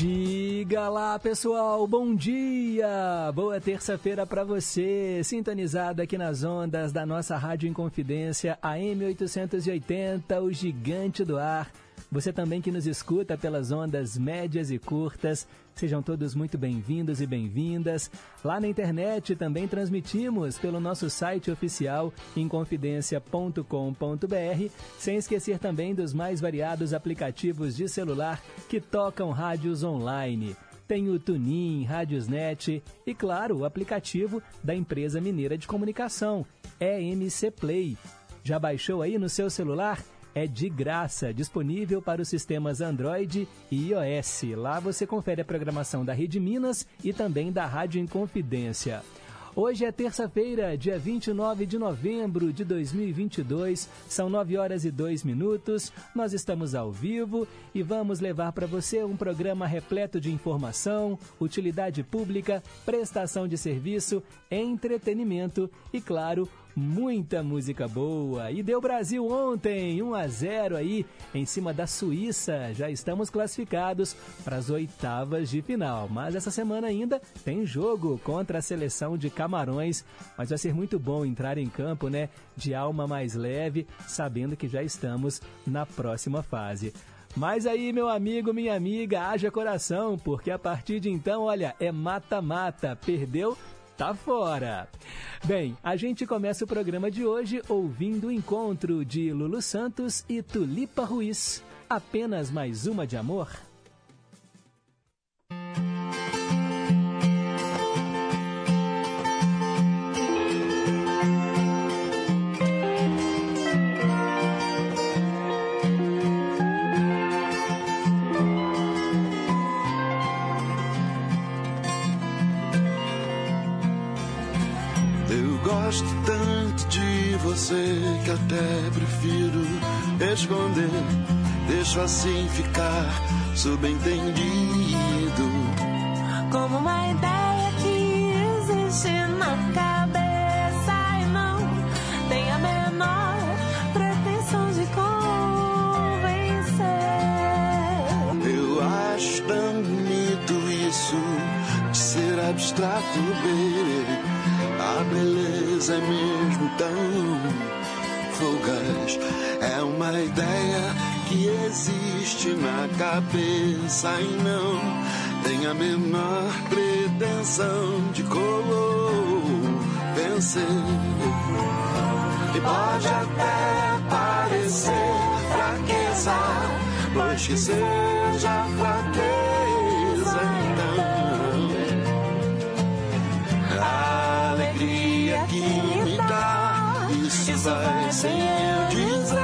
Diga lá, pessoal, bom dia! Boa terça-feira para você, sintonizado aqui nas ondas da nossa Rádio Inconfidência, AM 880, o gigante do ar. Você também que nos escuta pelas ondas médias e curtas, sejam todos muito bem-vindos e bem-vindas. Lá na internet também transmitimos pelo nosso site oficial inconfidencia.com.br, sem esquecer também dos mais variados aplicativos de celular que tocam rádios online. Tem o Tunin, Rádiosnet e, claro, o aplicativo da empresa mineira de comunicação, EMC Play. Já baixou aí no seu celular? É de graça, disponível para os sistemas Android e iOS. Lá você confere a programação da Rede Minas e também da Rádio Inconfidência. Hoje é terça-feira, dia 29 de novembro de 2022, são 9 horas e 2 minutos. Nós estamos ao vivo e vamos levar para você um programa repleto de informação, utilidade pública, prestação de serviço, entretenimento e, claro, muita música boa. E deu Brasil ontem, 1 a 0 aí em cima da Suíça. Já estamos classificados para as oitavas de final. Mas essa semana ainda tem jogo contra a seleção de Camarões. Mas vai ser muito bom entrar em campo, né? De alma mais leve, sabendo que já estamos na próxima fase. Mas aí, meu amigo, minha amiga, haja coração, porque a partir de então, olha, é mata-mata. Perdeu, tá fora. Bem, a gente começa o programa de hoje ouvindo o encontro de Lulu Santos e Tulipa Ruiz. Apenas mais uma de amor? Que até prefiro esconder. Deixo assim ficar subentendido. Como uma ideia que existe na cabeça e não tem a menor pretensão de convencer. Eu acho tão bonito isso de ser abstrato, baby. A beleza é mesmo tão fugaz. É uma ideia que existe na cabeça e não tem a menor pretensão de vencer. E pode até parecer fraqueza, pois que seja fraqueza sem eu dizer.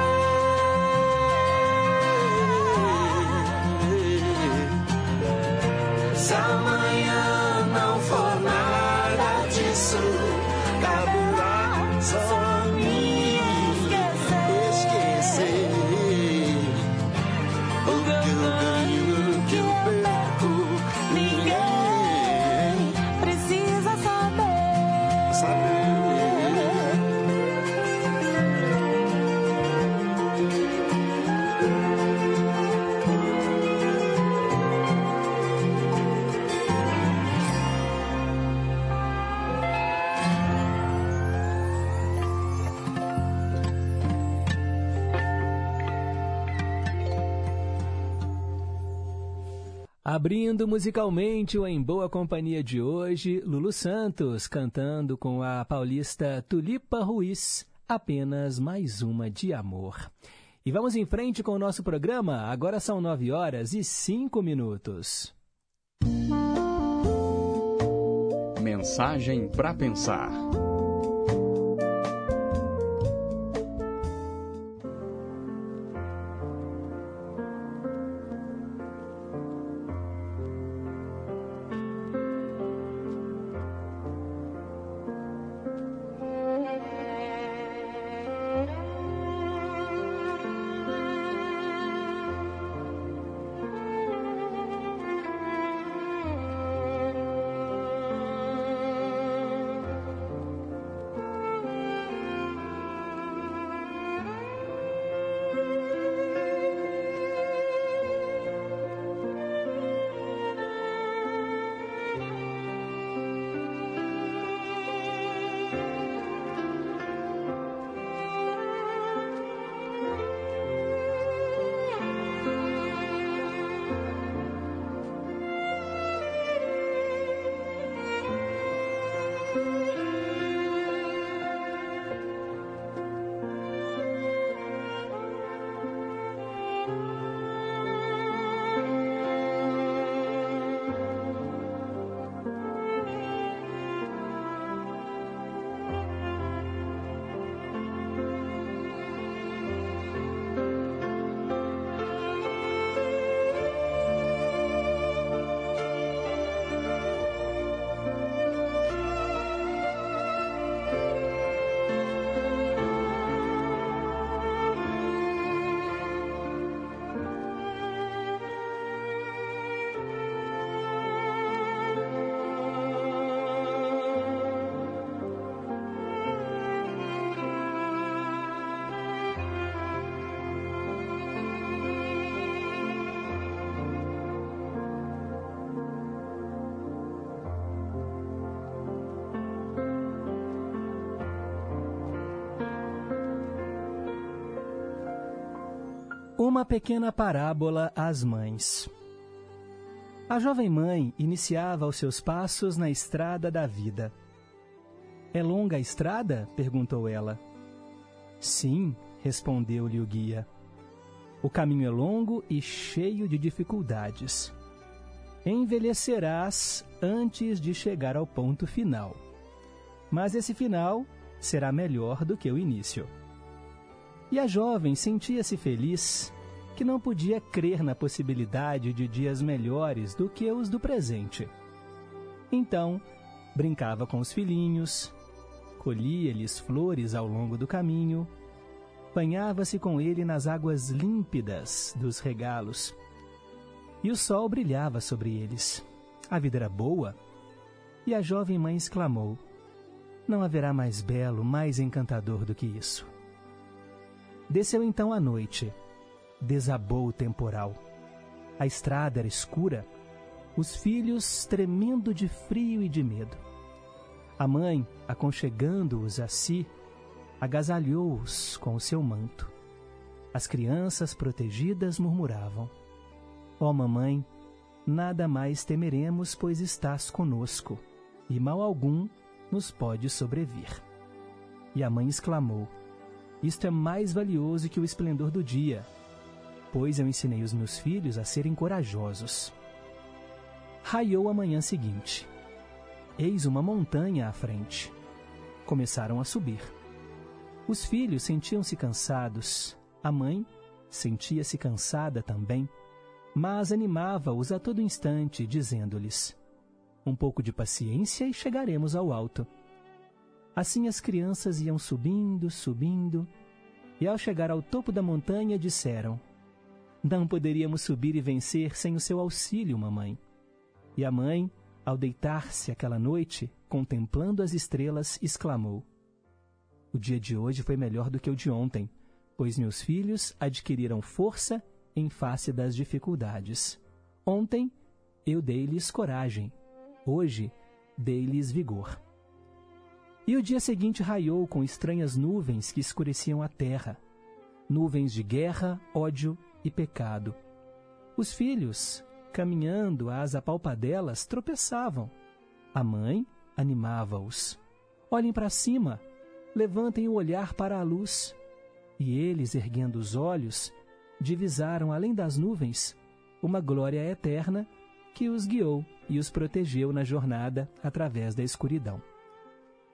Se Abrindo musicalmente o Em Boa Companhia de hoje, Lulu Santos cantando com a paulista Tulipa Ruiz, apenas mais uma de amor. E vamos em frente com o nosso programa, agora são nove horas e cinco minutos. Mensagem para pensar. Uma pequena parábola às mães. A jovem mãe iniciava os seus passos na estrada da vida. É longa a estrada? perguntou ela. Sim, respondeu-lhe o guia. O caminho é longo e cheio de dificuldades. Envelhecerás antes de chegar ao ponto final. Mas esse final será melhor do que o início. E a jovem sentia-se feliz que não podia crer na possibilidade de dias melhores do que os do presente. Então, brincava com os filhinhos, colhia-lhes flores ao longo do caminho, banhava-se com ele nas águas límpidas dos regalos. E o sol brilhava sobre eles. A vida era boa. E a jovem mãe exclamou: Não haverá mais belo, mais encantador do que isso. Desceu então a noite. Desabou o temporal. A estrada era escura, os filhos tremendo de frio e de medo. A mãe, aconchegando-os a si, agasalhou-os com o seu manto. As crianças protegidas murmuravam: Ó oh, mamãe, nada mais temeremos, pois estás conosco, e mal algum nos pode sobrevir. E a mãe exclamou: isto é mais valioso que o esplendor do dia, pois eu ensinei os meus filhos a serem corajosos. Raiou a manhã seguinte. Eis uma montanha à frente. Começaram a subir. Os filhos sentiam-se cansados, a mãe sentia-se cansada também, mas animava-os a todo instante, dizendo-lhes: Um pouco de paciência e chegaremos ao alto. Assim as crianças iam subindo, subindo, e ao chegar ao topo da montanha disseram: Não poderíamos subir e vencer sem o seu auxílio, mamãe. E a mãe, ao deitar-se aquela noite, contemplando as estrelas, exclamou: O dia de hoje foi melhor do que o de ontem, pois meus filhos adquiriram força em face das dificuldades. Ontem eu dei-lhes coragem, hoje dei-lhes vigor. E o dia seguinte raiou com estranhas nuvens que escureciam a terra nuvens de guerra, ódio e pecado. Os filhos, caminhando às apalpadelas, tropeçavam. A mãe animava-os. Olhem para cima, levantem o olhar para a luz. E eles, erguendo os olhos, divisaram além das nuvens uma glória eterna que os guiou e os protegeu na jornada através da escuridão.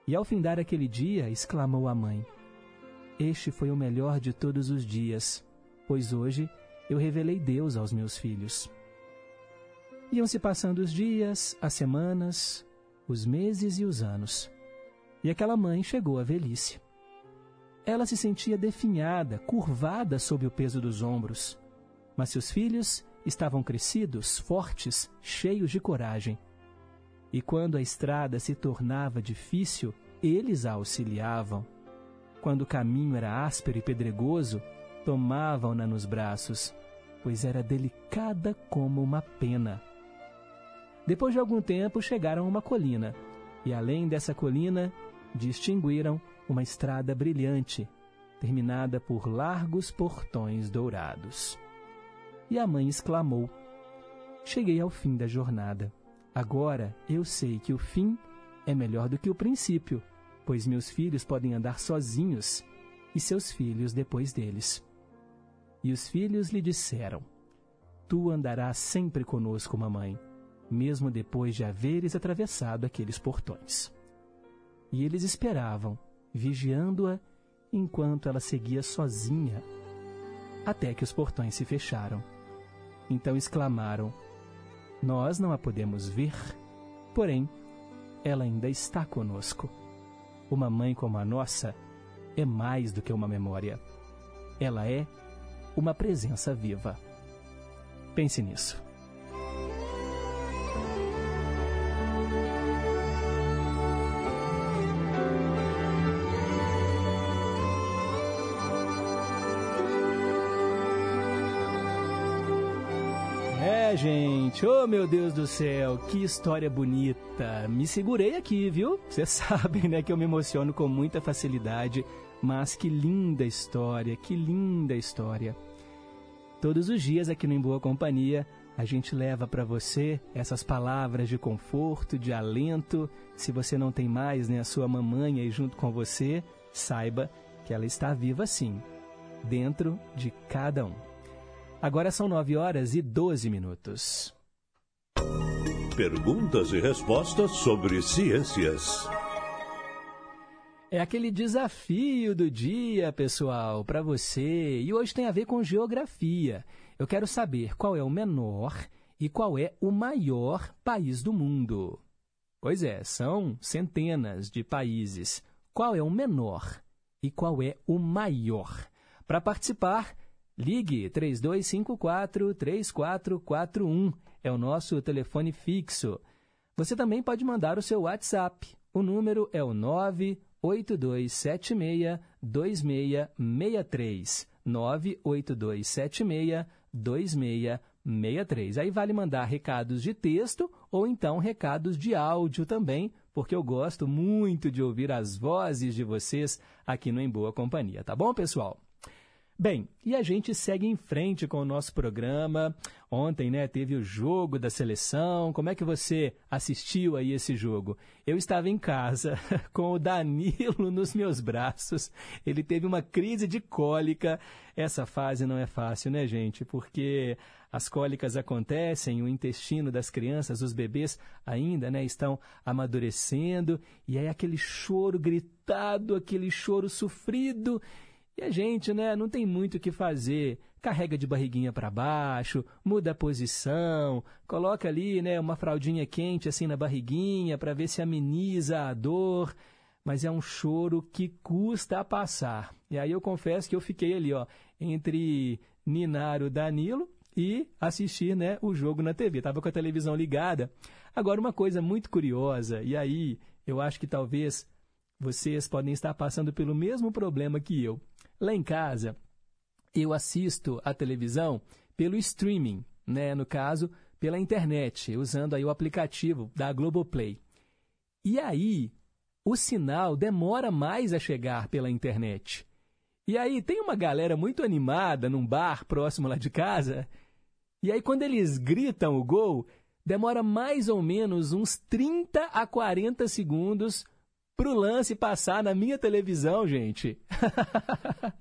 E ao findar aquele dia, exclamou a mãe: Este foi o melhor de todos os dias, pois hoje eu revelei Deus aos meus filhos. Iam-se passando os dias, as semanas, os meses e os anos. E aquela mãe chegou à velhice. Ela se sentia definhada, curvada sob o peso dos ombros. Mas seus filhos estavam crescidos, fortes, cheios de coragem e quando a estrada se tornava difícil, eles a auxiliavam. Quando o caminho era áspero e pedregoso, tomavam-na nos braços, pois era delicada como uma pena. Depois de algum tempo, chegaram a uma colina, e além dessa colina, distinguiram uma estrada brilhante, terminada por largos portões dourados. E a mãe exclamou: Cheguei ao fim da jornada. Agora eu sei que o fim é melhor do que o princípio, pois meus filhos podem andar sozinhos e seus filhos depois deles. E os filhos lhe disseram: Tu andarás sempre conosco, mamãe, mesmo depois de haveres atravessado aqueles portões. E eles esperavam, vigiando-a enquanto ela seguia sozinha, até que os portões se fecharam. Então exclamaram: nós não a podemos ver, porém, ela ainda está conosco. Uma mãe como a nossa é mais do que uma memória. Ela é uma presença viva. Pense nisso. gente. Oh, meu Deus do céu, que história bonita. Me segurei aqui, viu? Vocês sabem, né, que eu me emociono com muita facilidade, mas que linda história, que linda história. Todos os dias aqui no Em Boa Companhia, a gente leva para você essas palavras de conforto, de alento. Se você não tem mais né, a sua mamãe aí junto com você, saiba que ela está viva sim, dentro de cada um. Agora são 9 horas e 12 minutos. Perguntas e respostas sobre ciências. É aquele desafio do dia, pessoal, para você. E hoje tem a ver com geografia. Eu quero saber qual é o menor e qual é o maior país do mundo. Pois é, são centenas de países. Qual é o menor e qual é o maior? Para participar, ligue 3254 3441. É o nosso telefone fixo. Você também pode mandar o seu WhatsApp. O número é o 9 8276 2663. 98276 2663. Aí vale mandar recados de texto ou então recados de áudio também, porque eu gosto muito de ouvir as vozes de vocês aqui no Em Boa Companhia, tá bom, pessoal? Bem, e a gente segue em frente com o nosso programa. Ontem, né, teve o jogo da seleção. Como é que você assistiu aí esse jogo? Eu estava em casa com o Danilo nos meus braços. Ele teve uma crise de cólica. Essa fase não é fácil, né, gente? Porque as cólicas acontecem, o intestino das crianças, os bebês ainda, né, estão amadurecendo, e aí aquele choro gritado, aquele choro sofrido. E a gente, né, não tem muito o que fazer. Carrega de barriguinha para baixo, muda a posição, coloca ali, né, uma fraldinha quente assim na barriguinha para ver se ameniza a dor. Mas é um choro que custa a passar. E aí eu confesso que eu fiquei ali, ó, entre ninar o Danilo e assistir, né, o jogo na TV. Tava com a televisão ligada. Agora uma coisa muito curiosa, e aí eu acho que talvez vocês podem estar passando pelo mesmo problema que eu. Lá em casa, eu assisto a televisão pelo streaming, né? no caso, pela internet, usando aí o aplicativo da Globoplay. E aí, o sinal demora mais a chegar pela internet. E aí, tem uma galera muito animada num bar próximo lá de casa, e aí quando eles gritam o gol, demora mais ou menos uns 30 a 40 segundos pro lance passar na minha televisão, gente.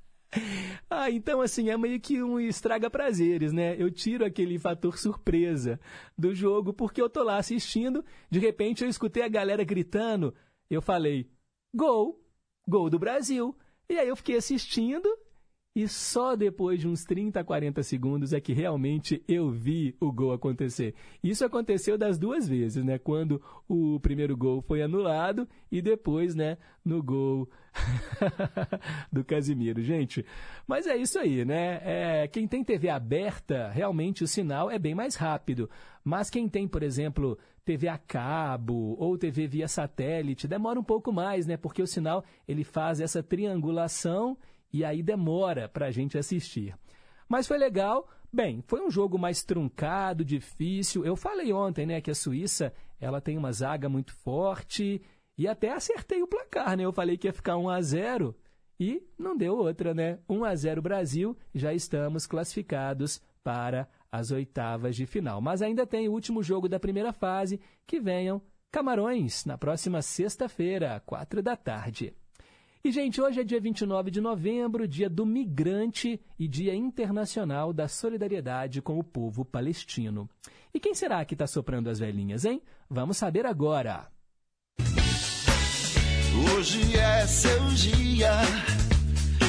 ah, então assim, é meio que um estraga prazeres, né? Eu tiro aquele fator surpresa do jogo porque eu tô lá assistindo, de repente eu escutei a galera gritando, eu falei: "Gol! Gol do Brasil!" E aí eu fiquei assistindo e só depois de uns 30, 40 segundos é que realmente eu vi o gol acontecer. Isso aconteceu das duas vezes, né? Quando o primeiro gol foi anulado e depois, né, no gol do Casimiro. Gente, mas é isso aí, né? É, quem tem TV aberta, realmente o sinal é bem mais rápido. Mas quem tem, por exemplo, TV a cabo ou TV via satélite, demora um pouco mais, né? Porque o sinal ele faz essa triangulação e aí demora para a gente assistir. Mas foi legal. Bem, foi um jogo mais truncado, difícil. Eu falei ontem, né, que a Suíça ela tem uma zaga muito forte e até acertei o placar, né? Eu falei que ia ficar 1 a 0 e não deu outra, né? 1 a 0 Brasil, já estamos classificados para as oitavas de final. Mas ainda tem o último jogo da primeira fase, que venham Camarões na próxima sexta-feira, quatro da tarde. E, gente, hoje é dia 29 de novembro, dia do migrante e dia internacional da solidariedade com o povo palestino. E quem será que está soprando as velhinhas, hein? Vamos saber agora. Hoje é seu dia,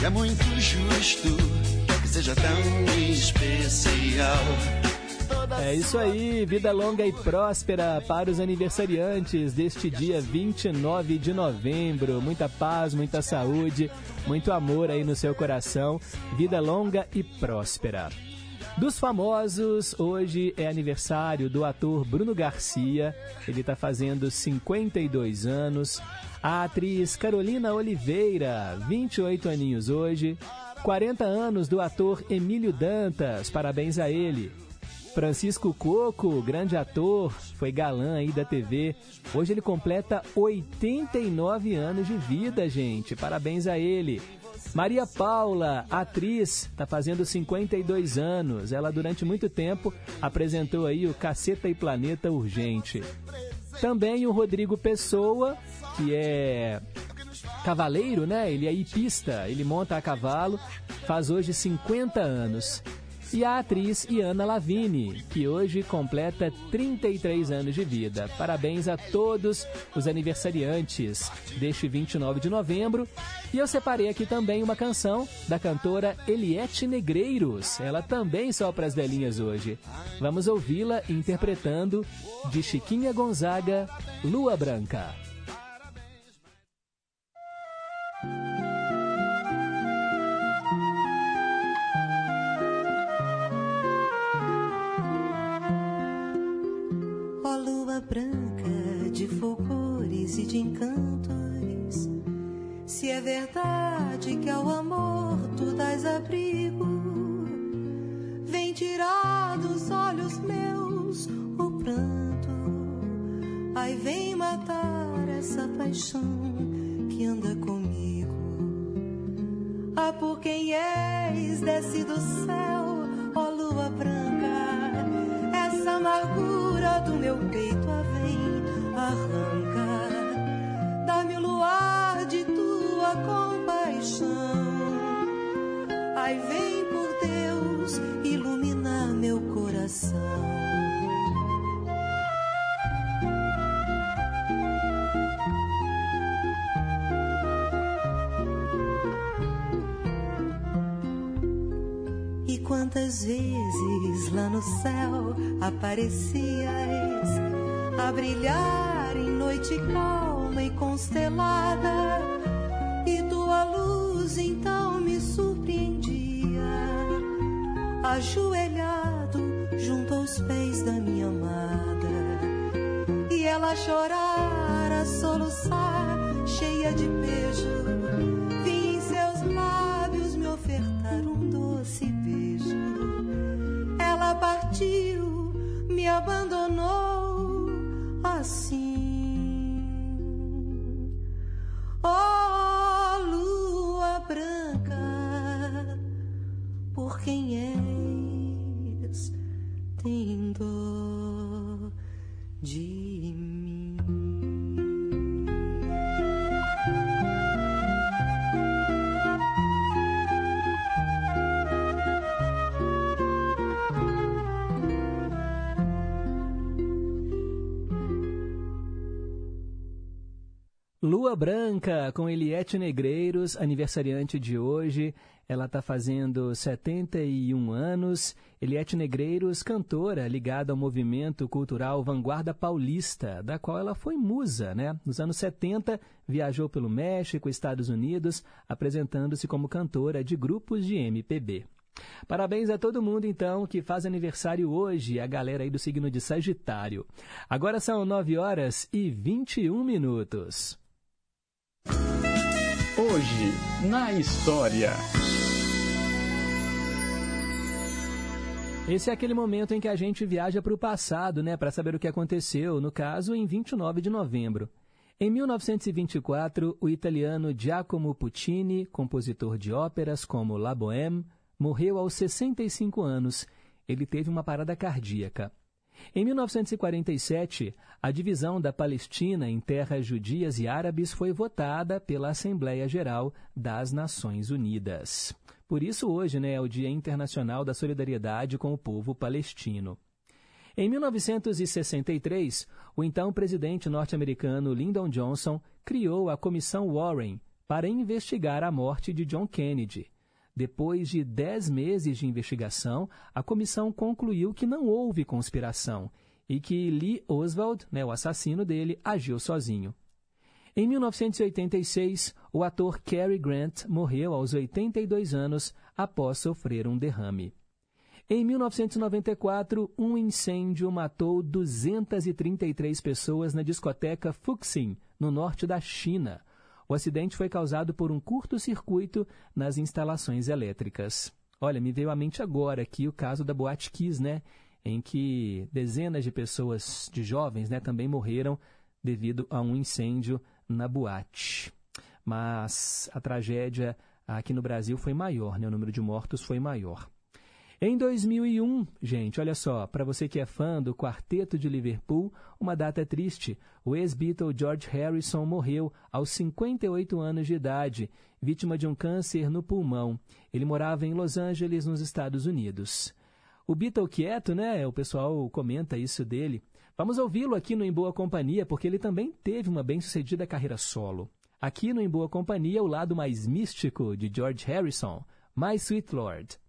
é muito justo que seja tão especial. É isso aí, vida longa e próspera para os aniversariantes deste dia 29 de novembro. Muita paz, muita saúde, muito amor aí no seu coração. Vida longa e próspera. Dos famosos, hoje é aniversário do ator Bruno Garcia, ele está fazendo 52 anos. A atriz Carolina Oliveira, 28 aninhos hoje. 40 anos do ator Emílio Dantas, parabéns a ele. Francisco Coco, grande ator, foi galã aí da TV. Hoje ele completa 89 anos de vida, gente. Parabéns a ele. Maria Paula, atriz, está fazendo 52 anos. Ela durante muito tempo apresentou aí o Caceta e Planeta Urgente. Também o Rodrigo Pessoa, que é cavaleiro, né? Ele é hipista, ele monta a cavalo, faz hoje 50 anos e a atriz Iana Lavini, que hoje completa 33 anos de vida. Parabéns a todos os aniversariantes deste 29 de novembro. E eu separei aqui também uma canção da cantora Eliette Negreiros. Ela também sopra as velhinhas hoje. Vamos ouvi-la interpretando de Chiquinha Gonzaga, Lua Branca. branca é verdade que ao amor tu dás abrigo, vem tirar dos olhos meus o pranto. Ai, vem matar essa paixão que anda comigo. Ah, por quem és, desce do céu, ó lua branca, essa amargura do meu peito arranca, dá-me o luar quantas vezes lá no céu aparecias a brilhar em noite calma e constelada, e tua luz então me surpreendia, ajoelhado junto aos pés da minha amada, e ela chorar, Lua Branca com Eliette Negreiros, aniversariante de hoje. Ela está fazendo 71 anos. Eliette Negreiros, cantora ligada ao movimento cultural Vanguarda Paulista, da qual ela foi musa, né? Nos anos 70, viajou pelo México, Estados Unidos, apresentando-se como cantora de grupos de MPB. Parabéns a todo mundo, então, que faz aniversário hoje, a galera aí do signo de Sagitário. Agora são 9 horas e 21 minutos. Hoje, na história. Esse é aquele momento em que a gente viaja para o passado, né, para saber o que aconteceu, no caso, em 29 de novembro. Em 1924, o italiano Giacomo Puccini, compositor de óperas como La Bohème, morreu aos 65 anos. Ele teve uma parada cardíaca. Em 1947, a divisão da Palestina em terras judias e árabes foi votada pela Assembleia Geral das Nações Unidas. Por isso, hoje né, é o Dia Internacional da Solidariedade com o Povo Palestino. Em 1963, o então presidente norte-americano Lyndon Johnson criou a Comissão Warren para investigar a morte de John Kennedy. Depois de dez meses de investigação, a comissão concluiu que não houve conspiração e que Lee Oswald, né, o assassino dele, agiu sozinho. Em 1986, o ator Cary Grant morreu aos 82 anos após sofrer um derrame. Em 1994, um incêndio matou 233 pessoas na discoteca Fuxing, no norte da China. O acidente foi causado por um curto-circuito nas instalações elétricas. Olha, me veio à mente agora aqui o caso da Boate Kiss, né? Em que dezenas de pessoas, de jovens, né, também morreram devido a um incêndio na boate. Mas a tragédia Aqui no Brasil foi maior, né? O número de mortos foi maior. Em 2001, gente, olha só, para você que é fã do Quarteto de Liverpool, uma data triste. O ex-Beatle George Harrison morreu aos 58 anos de idade, vítima de um câncer no pulmão. Ele morava em Los Angeles, nos Estados Unidos. O Beatle quieto, né? O pessoal comenta isso dele. Vamos ouvi-lo aqui no Em Boa Companhia, porque ele também teve uma bem-sucedida carreira solo. Aqui no Em Boa Companhia, o lado mais místico de George Harrison, My Sweet Lord.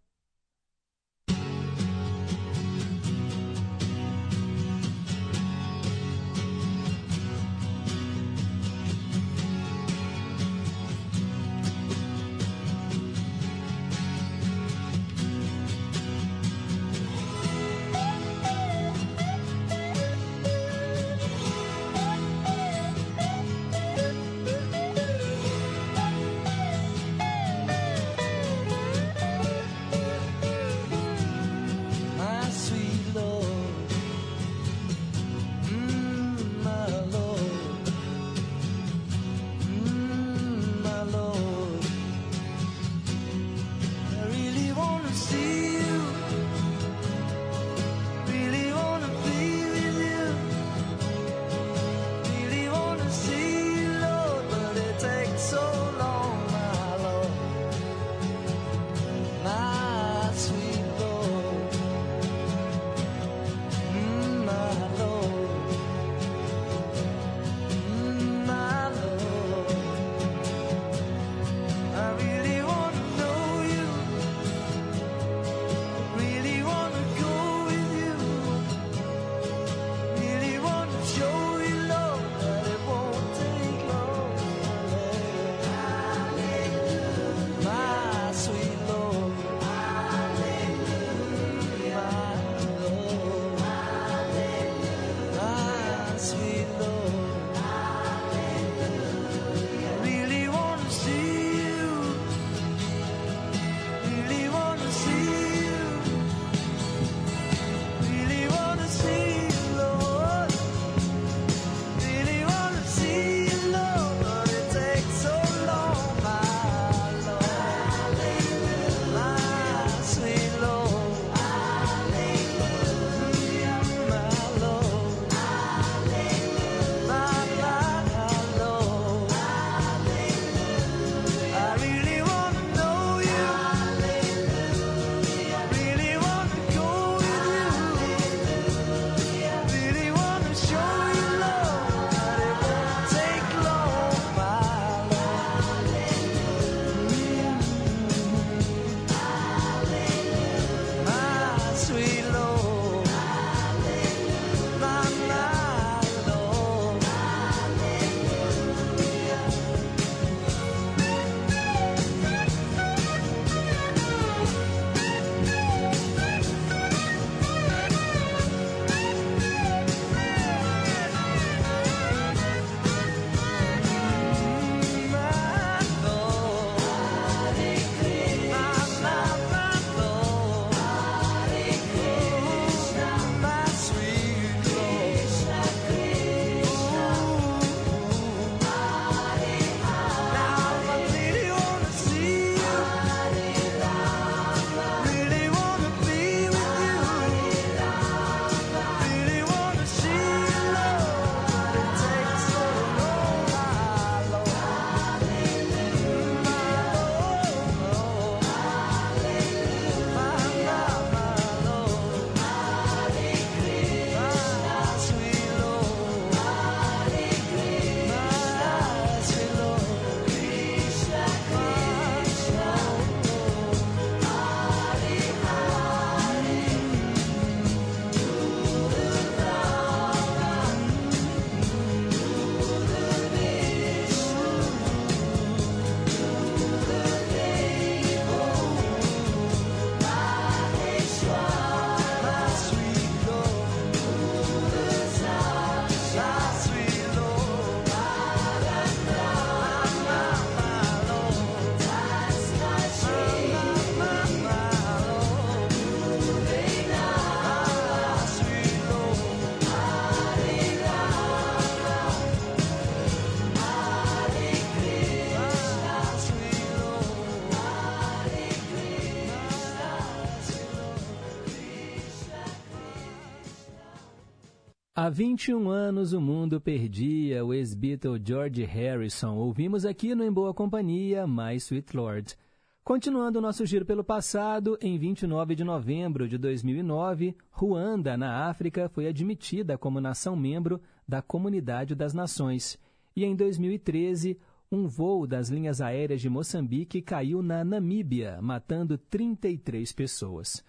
Há 21 anos o mundo perdia o ex-Beatle George Harrison. Ouvimos aqui no Em Boa Companhia My Sweet Lord. Continuando o nosso giro pelo passado, em 29 de novembro de 2009, Ruanda, na África, foi admitida como nação-membro da Comunidade das Nações. E em 2013, um voo das linhas aéreas de Moçambique caiu na Namíbia, matando 33 pessoas.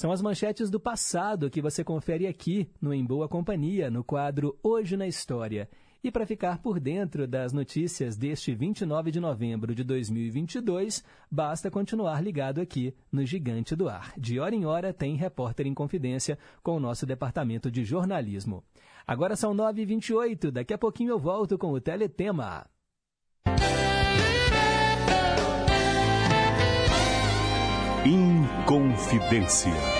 São as manchetes do passado que você confere aqui no Em Boa Companhia, no quadro Hoje na História. E para ficar por dentro das notícias deste 29 de novembro de 2022, basta continuar ligado aqui no Gigante do Ar. De hora em hora tem Repórter em Confidência com o nosso departamento de jornalismo. Agora são 9h28, daqui a pouquinho eu volto com o Teletema. Inconfidência.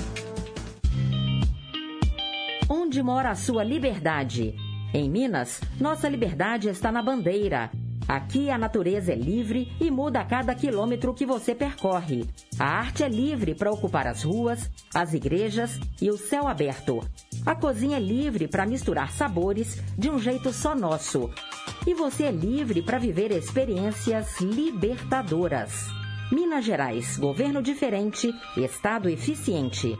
Onde mora a sua liberdade? Em Minas, nossa liberdade está na bandeira. Aqui a natureza é livre e muda a cada quilômetro que você percorre. A arte é livre para ocupar as ruas, as igrejas e o céu aberto. A cozinha é livre para misturar sabores de um jeito só nosso. E você é livre para viver experiências libertadoras. Minas Gerais, governo diferente, estado eficiente.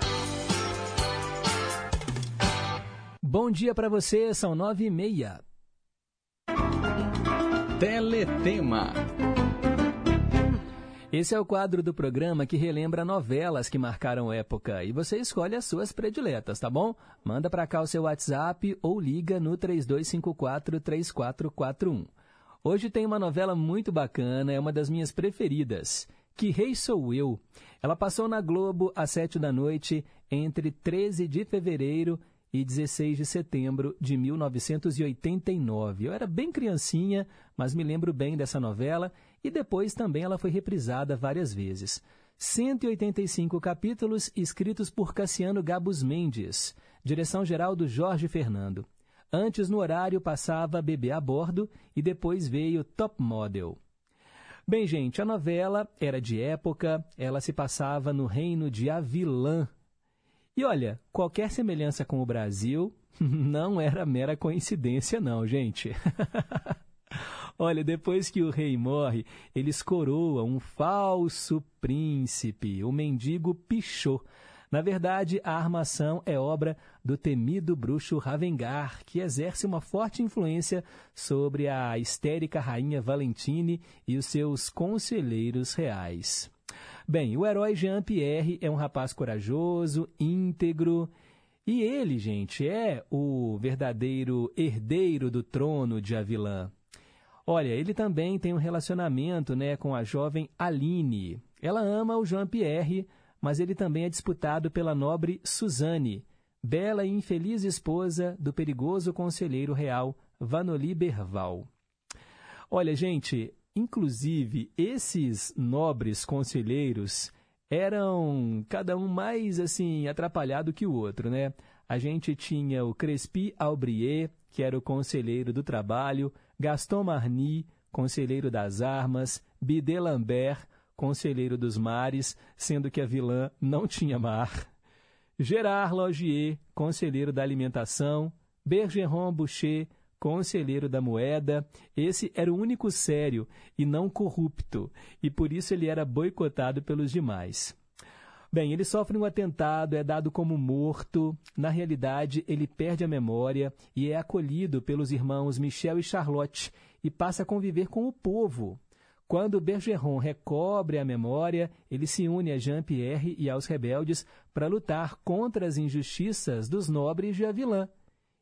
Bom dia para você, são nove e meia. Teletema. Esse é o quadro do programa que relembra novelas que marcaram época e você escolhe as suas prediletas, tá bom? Manda para cá o seu WhatsApp ou liga no 3254-3441. Hoje tem uma novela muito bacana, é uma das minhas preferidas. Que Rei Sou Eu. Ela passou na Globo às sete da noite entre 13 de fevereiro e 16 de setembro de 1989. Eu era bem criancinha, mas me lembro bem dessa novela e depois também ela foi reprisada várias vezes. 185 capítulos escritos por Cassiano Gabus Mendes, direção geral do Jorge Fernando. Antes, no horário, passava Bebê a Bordo e depois veio Top Model. Bem, gente, a novela era de época, ela se passava no reino de Avilã, e olha, qualquer semelhança com o Brasil não era mera coincidência, não, gente. olha, depois que o rei morre, eles coroam um falso príncipe, o mendigo Pichot. Na verdade, a armação é obra do temido bruxo Ravengar, que exerce uma forte influência sobre a histérica rainha Valentine e os seus conselheiros reais. Bem, o herói Jean-Pierre é um rapaz corajoso, íntegro, e ele, gente, é o verdadeiro herdeiro do trono de Avilã. Olha, ele também tem um relacionamento né, com a jovem Aline. Ela ama o Jean-Pierre, mas ele também é disputado pela nobre Suzanne, bela e infeliz esposa do perigoso conselheiro real Vanoli Berval. Olha, gente, Inclusive, esses nobres conselheiros eram cada um mais assim atrapalhado que o outro, né? A gente tinha o Crespi Aubrier, que era o conselheiro do trabalho, Gaston Marny, conselheiro das armas, Bidet Lambert, conselheiro dos mares, sendo que a vilã não tinha mar, Gerard Logier, conselheiro da alimentação, Bergeron Boucher, conselheiro da moeda. Esse era o único sério e não corrupto, e por isso ele era boicotado pelos demais. Bem, ele sofre um atentado, é dado como morto. Na realidade, ele perde a memória e é acolhido pelos irmãos Michel e Charlotte e passa a conviver com o povo. Quando Bergeron recobre a memória, ele se une a Jean-Pierre e aos rebeldes para lutar contra as injustiças dos nobres de Avilã.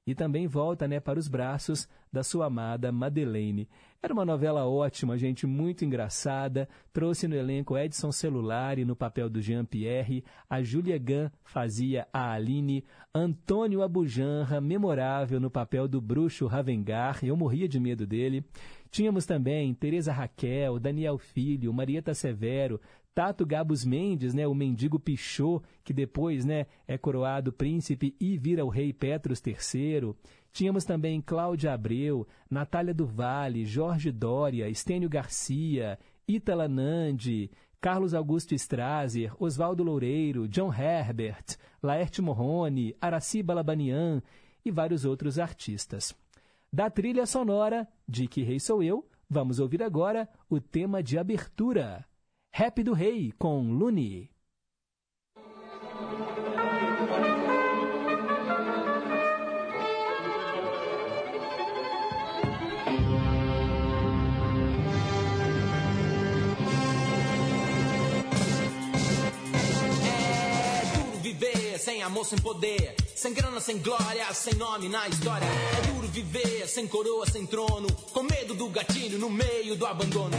E também volta né, para os braços da sua amada Madeleine. Era uma novela ótima, gente, muito engraçada. Trouxe no elenco Edson Celulari no papel do Jean-Pierre, a Julia Gann fazia a Aline, Antônio Abujanra, memorável no papel do bruxo Ravengar, eu morria de medo dele. Tínhamos também Teresa Raquel, Daniel Filho, Marieta Severo, Tato Gabus Mendes, né, o mendigo Pichot, que depois né, é coroado príncipe e vira o rei Petros III. Tínhamos também Cláudia Abreu, Natália do Vale, Jorge Dória, Estênio Garcia, Ítala Nandi, Carlos Augusto Strasser, Oswaldo Loureiro, John Herbert, Laerte Morrone, Araci Balabanian e vários outros artistas. Da trilha sonora de Que Rei Sou Eu, vamos ouvir agora o tema de abertura. Rap do Rei, com Luni. É sem amor, sem poder, sem grana, sem glória, sem nome na história. É duro viver sem coroa, sem trono, com medo do gatilho no meio do abandono.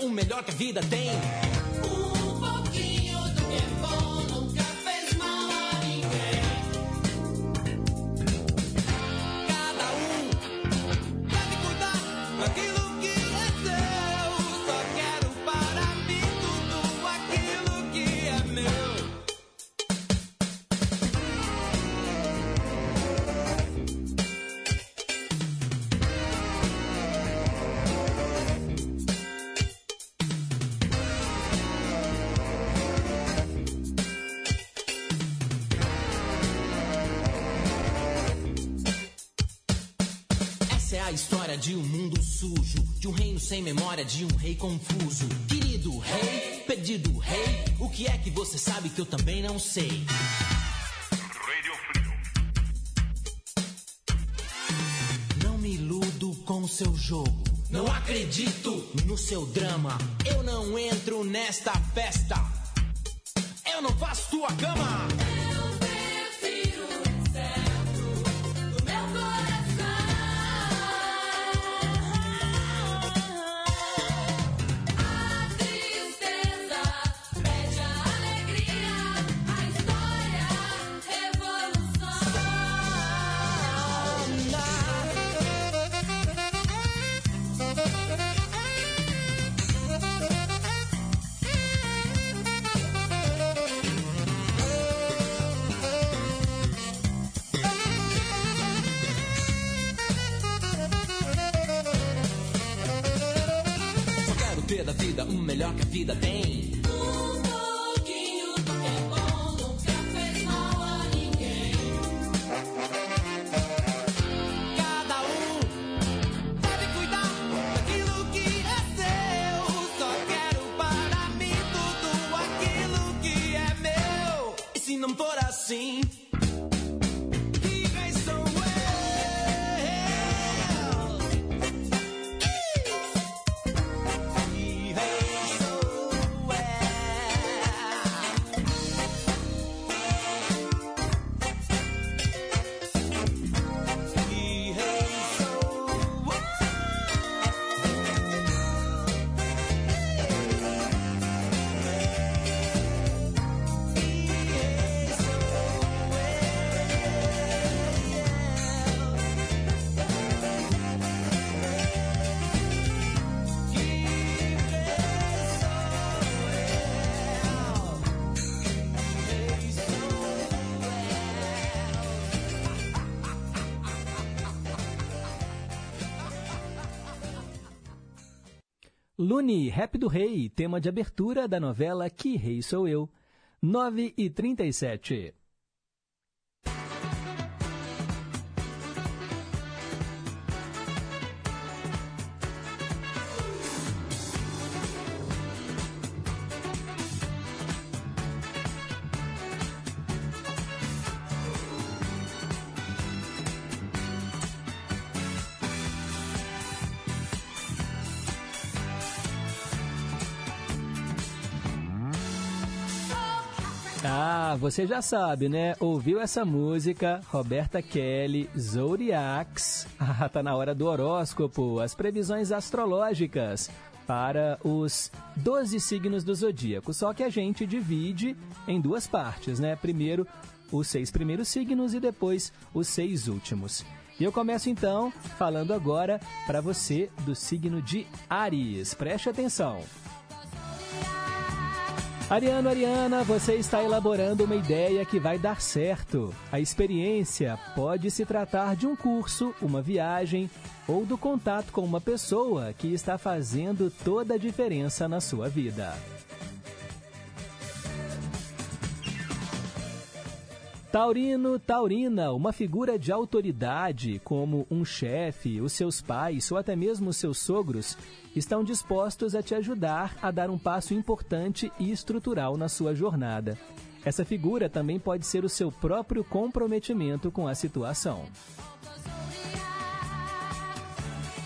O melhor que a vida tem. Sem memória, de um rei confuso. Querido rei, perdido rei, o que é que você sabe que eu também não sei? Não me iludo com o seu jogo. Não acredito no seu drama. Eu não entro nesta festa. Eu não faço tua cama. Lune, Rap do Rei, tema de abertura da novela Que Rei Sou Eu. 9 e 37. Você já sabe, né? Ouviu essa música, Roberta Kelly, Zodiacs. Ah, tá na hora do horóscopo, as previsões astrológicas para os 12 signos do zodíaco. Só que a gente divide em duas partes, né? Primeiro, os seis primeiros signos e depois os seis últimos. E eu começo então falando agora para você do signo de Aries. Preste atenção. Ariano, Ariana, você está elaborando uma ideia que vai dar certo. A experiência pode se tratar de um curso, uma viagem ou do contato com uma pessoa que está fazendo toda a diferença na sua vida. Taurino, Taurina, uma figura de autoridade, como um chefe, os seus pais ou até mesmo os seus sogros, estão dispostos a te ajudar a dar um passo importante e estrutural na sua jornada. Essa figura também pode ser o seu próprio comprometimento com a situação.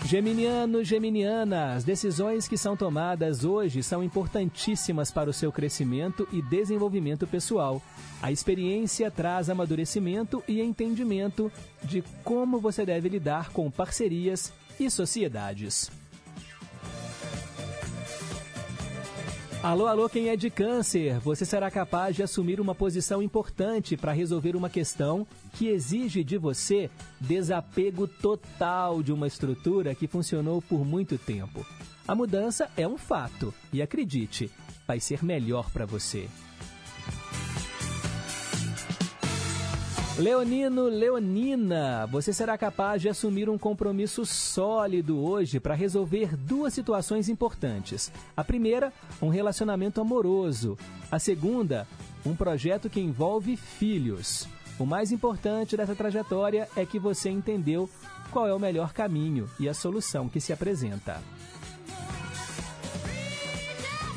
Geminiano, Geminiana, as decisões que são tomadas hoje são importantíssimas para o seu crescimento e desenvolvimento pessoal. A experiência traz amadurecimento e entendimento de como você deve lidar com parcerias e sociedades. Alô, alô, quem é de câncer? Você será capaz de assumir uma posição importante para resolver uma questão que exige de você desapego total de uma estrutura que funcionou por muito tempo. A mudança é um fato e acredite, vai ser melhor para você. Leonino, Leonina, você será capaz de assumir um compromisso sólido hoje para resolver duas situações importantes. A primeira, um relacionamento amoroso. A segunda, um projeto que envolve filhos. O mais importante dessa trajetória é que você entendeu qual é o melhor caminho e a solução que se apresenta.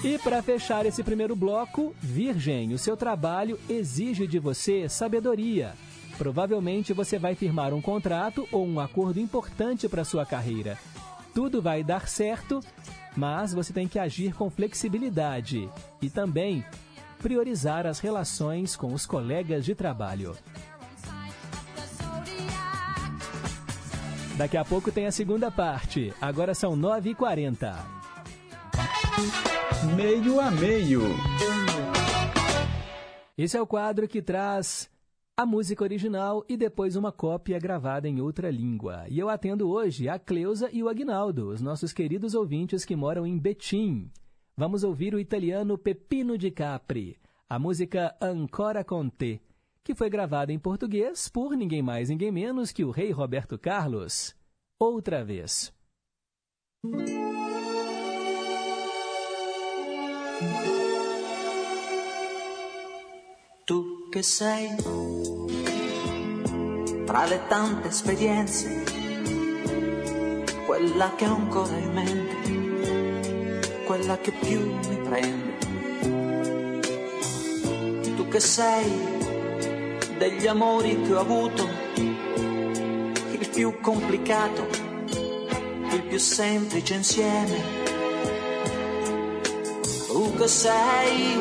E para fechar esse primeiro bloco, Virgem, o seu trabalho exige de você sabedoria. Provavelmente você vai firmar um contrato ou um acordo importante para sua carreira. Tudo vai dar certo, mas você tem que agir com flexibilidade e também priorizar as relações com os colegas de trabalho. Daqui a pouco tem a segunda parte. Agora são 9h40. Meio a meio. Esse é o quadro que traz a música original e depois uma cópia gravada em outra língua. E eu atendo hoje a Cleusa e o Agnaldo, os nossos queridos ouvintes que moram em Betim. Vamos ouvir o italiano Pepino di Capri, a música Ancora con te, que foi gravada em português por ninguém mais ninguém menos que o rei Roberto Carlos. Outra vez. Tu che sei tra le tante esperienze, quella che ho ancora in mente, quella che più mi prende. Tu che sei degli amori che ho avuto, il più complicato, il più semplice insieme. Tu che sei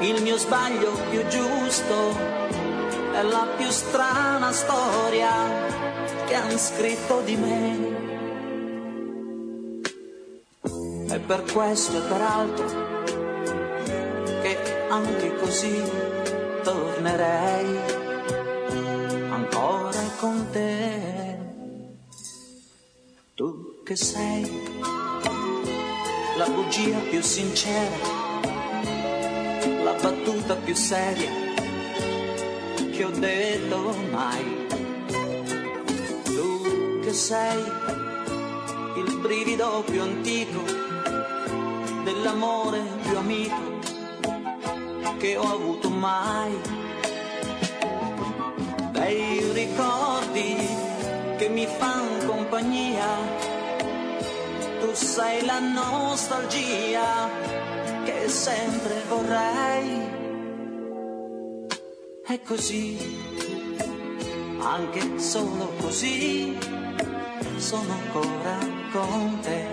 il mio sbaglio più giusto è la più strana storia che han scritto di me. E per questo e per altro che anche così tornerei ancora con te. Tu che sei la bugia più sincera, la battuta più seria che ho detto mai. Tu che sei il brivido più antico, dell'amore più amico che ho avuto mai. Bei ricordi che mi fanno compagnia, tu sei la nostalgia che sempre vorrei. È così, anche solo così, sono ancora con te.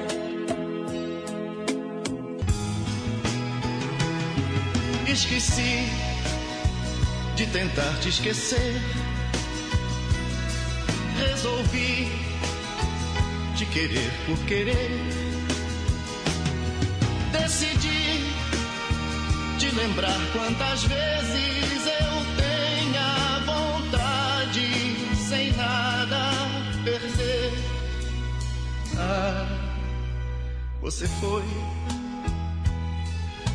Esqueci de tentar te esquecer. Resolvi te querer por querer. Decidi te lembrar quantas vezes você foi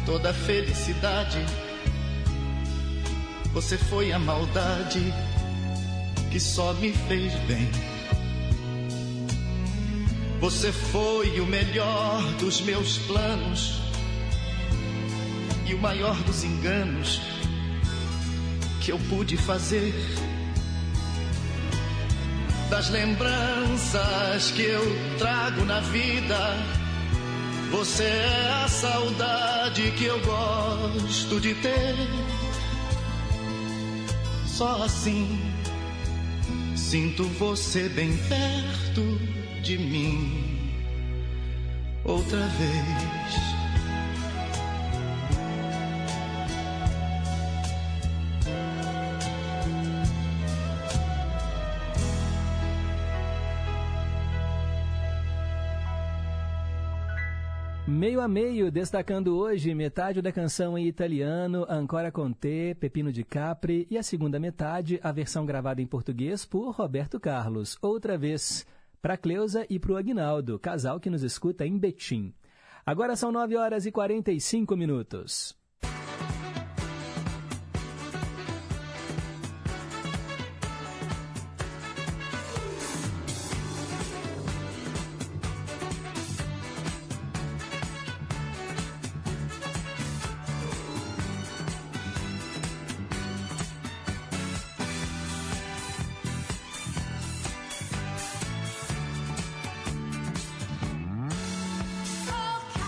toda a felicidade. Você foi a maldade que só me fez bem. Você foi o melhor dos meus planos e o maior dos enganos que eu pude fazer. Das lembranças que eu trago na vida, você é a saudade que eu gosto de ter. Só assim sinto você bem perto de mim outra vez. Meio a meio, destacando hoje metade da canção em italiano, Ancora con te, Pepino de Capri, e a segunda metade, a versão gravada em português por Roberto Carlos. Outra vez, para Cleusa e para o Aguinaldo, casal que nos escuta em Betim. Agora são 9 horas e 45 minutos.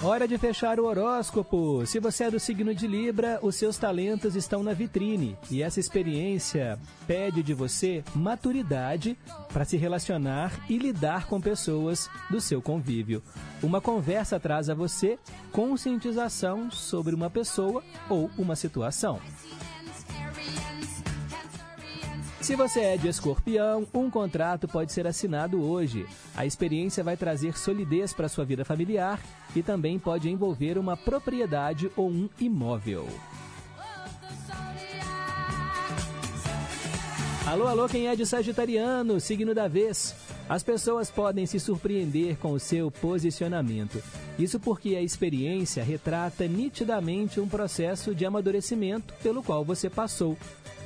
Hora de fechar o horóscopo. Se você é do signo de Libra, os seus talentos estão na vitrine e essa experiência pede de você maturidade para se relacionar e lidar com pessoas do seu convívio. Uma conversa traz a você conscientização sobre uma pessoa ou uma situação. Se você é de escorpião, um contrato pode ser assinado hoje. A experiência vai trazer solidez para sua vida familiar e também pode envolver uma propriedade ou um imóvel. Alô, alô, quem é de Sagitariano, signo da vez? As pessoas podem se surpreender com o seu posicionamento. Isso porque a experiência retrata nitidamente um processo de amadurecimento pelo qual você passou.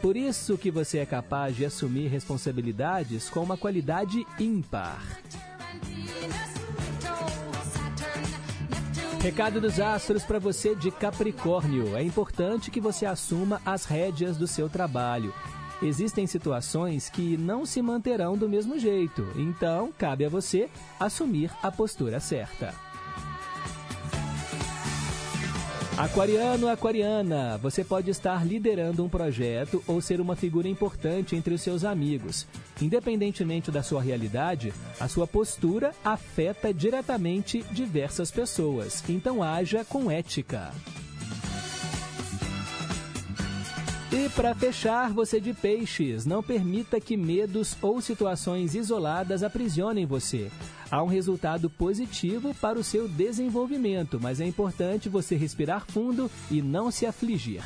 Por isso que você é capaz de assumir responsabilidades com uma qualidade ímpar. Recado dos astros para você de Capricórnio. É importante que você assuma as rédeas do seu trabalho. Existem situações que não se manterão do mesmo jeito, então cabe a você assumir a postura certa. Aquariano, aquariana, você pode estar liderando um projeto ou ser uma figura importante entre os seus amigos. Independentemente da sua realidade, a sua postura afeta diretamente diversas pessoas, então haja com ética. E para fechar, você de peixes, não permita que medos ou situações isoladas aprisionem você. Há um resultado positivo para o seu desenvolvimento, mas é importante você respirar fundo e não se afligir.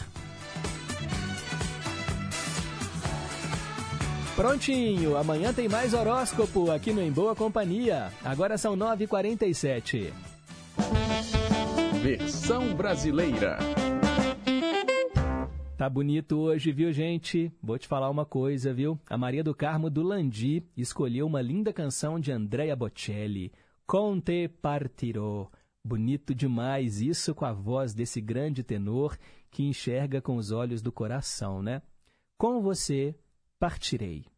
Prontinho, amanhã tem mais horóscopo aqui no Em Boa Companhia. Agora são 9h47. Versão brasileira. Tá bonito hoje, viu, gente? Vou te falar uma coisa, viu? A Maria do Carmo do Landi escolheu uma linda canção de Andrea Bocelli, Conte Partirò. Bonito demais isso com a voz desse grande tenor que enxerga com os olhos do coração, né? Com você partirei.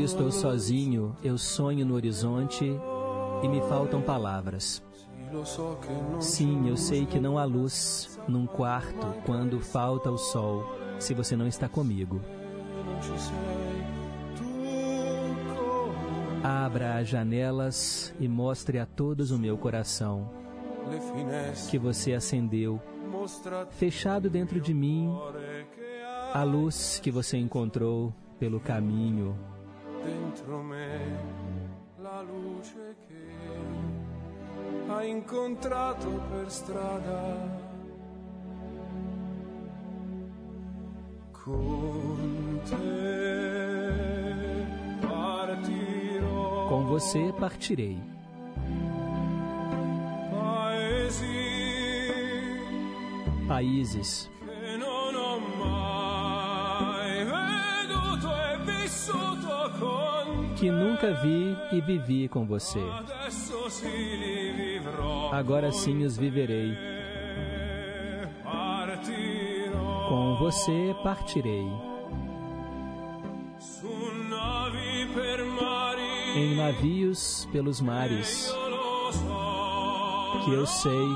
Quando estou sozinho, eu sonho no horizonte e me faltam palavras. Sim, eu sei que não há luz num quarto quando falta o sol, se você não está comigo. Abra as janelas e mostre a todos o meu coração que você acendeu, fechado dentro de mim, a luz que você encontrou pelo caminho. Dentro me la luce che hai incontrato per strada. Con te partirò. Com você partirei. Paesi Países que nunca vi e vivi com você. Agora sim os viverei. Com você partirei. Em navios pelos mares, que eu sei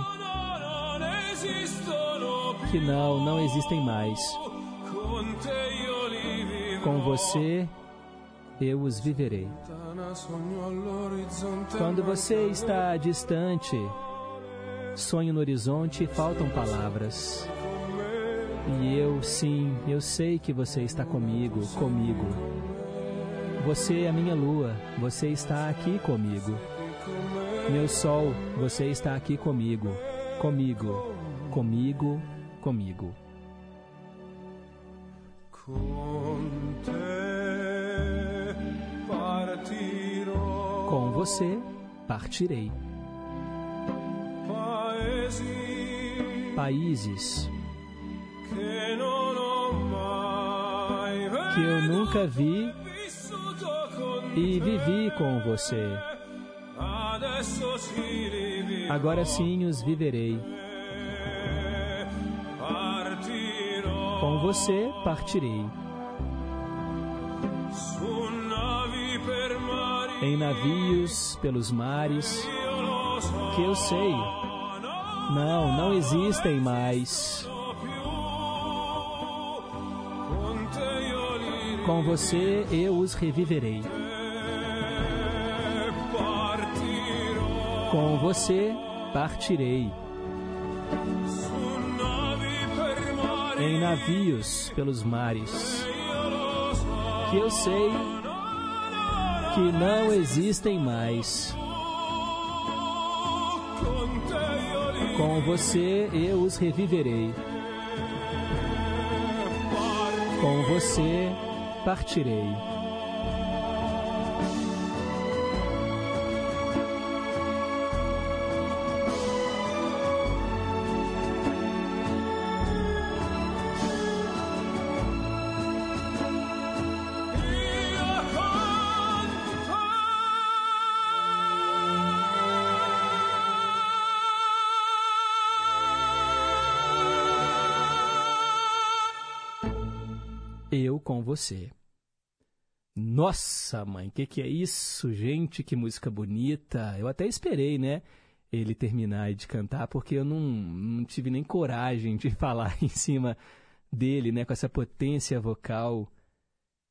que não, não existem mais. Com você eu os viverei. Quando você está distante, sonho no horizonte e faltam palavras. E eu, sim, eu sei que você está comigo, comigo. Você é a minha lua, você está aqui comigo. Meu sol, você está aqui comigo, comigo, comigo, comigo. Partirò. Com você partirei. Países que eu nunca vi e vivi com você. Agora sim os viverei. Com você partirei. Em navios pelos mares que eu sei. Não, não existem mais. Com você eu os reviverei. Com você partirei. Em navios pelos mares que eu sei que não existem mais. Com você eu os reviverei. Com você partirei. Você. Nossa, mãe, que que é isso, gente? Que música bonita. Eu até esperei, né? Ele terminar de cantar, porque eu não, não tive nem coragem de falar em cima dele, né? Com essa potência vocal.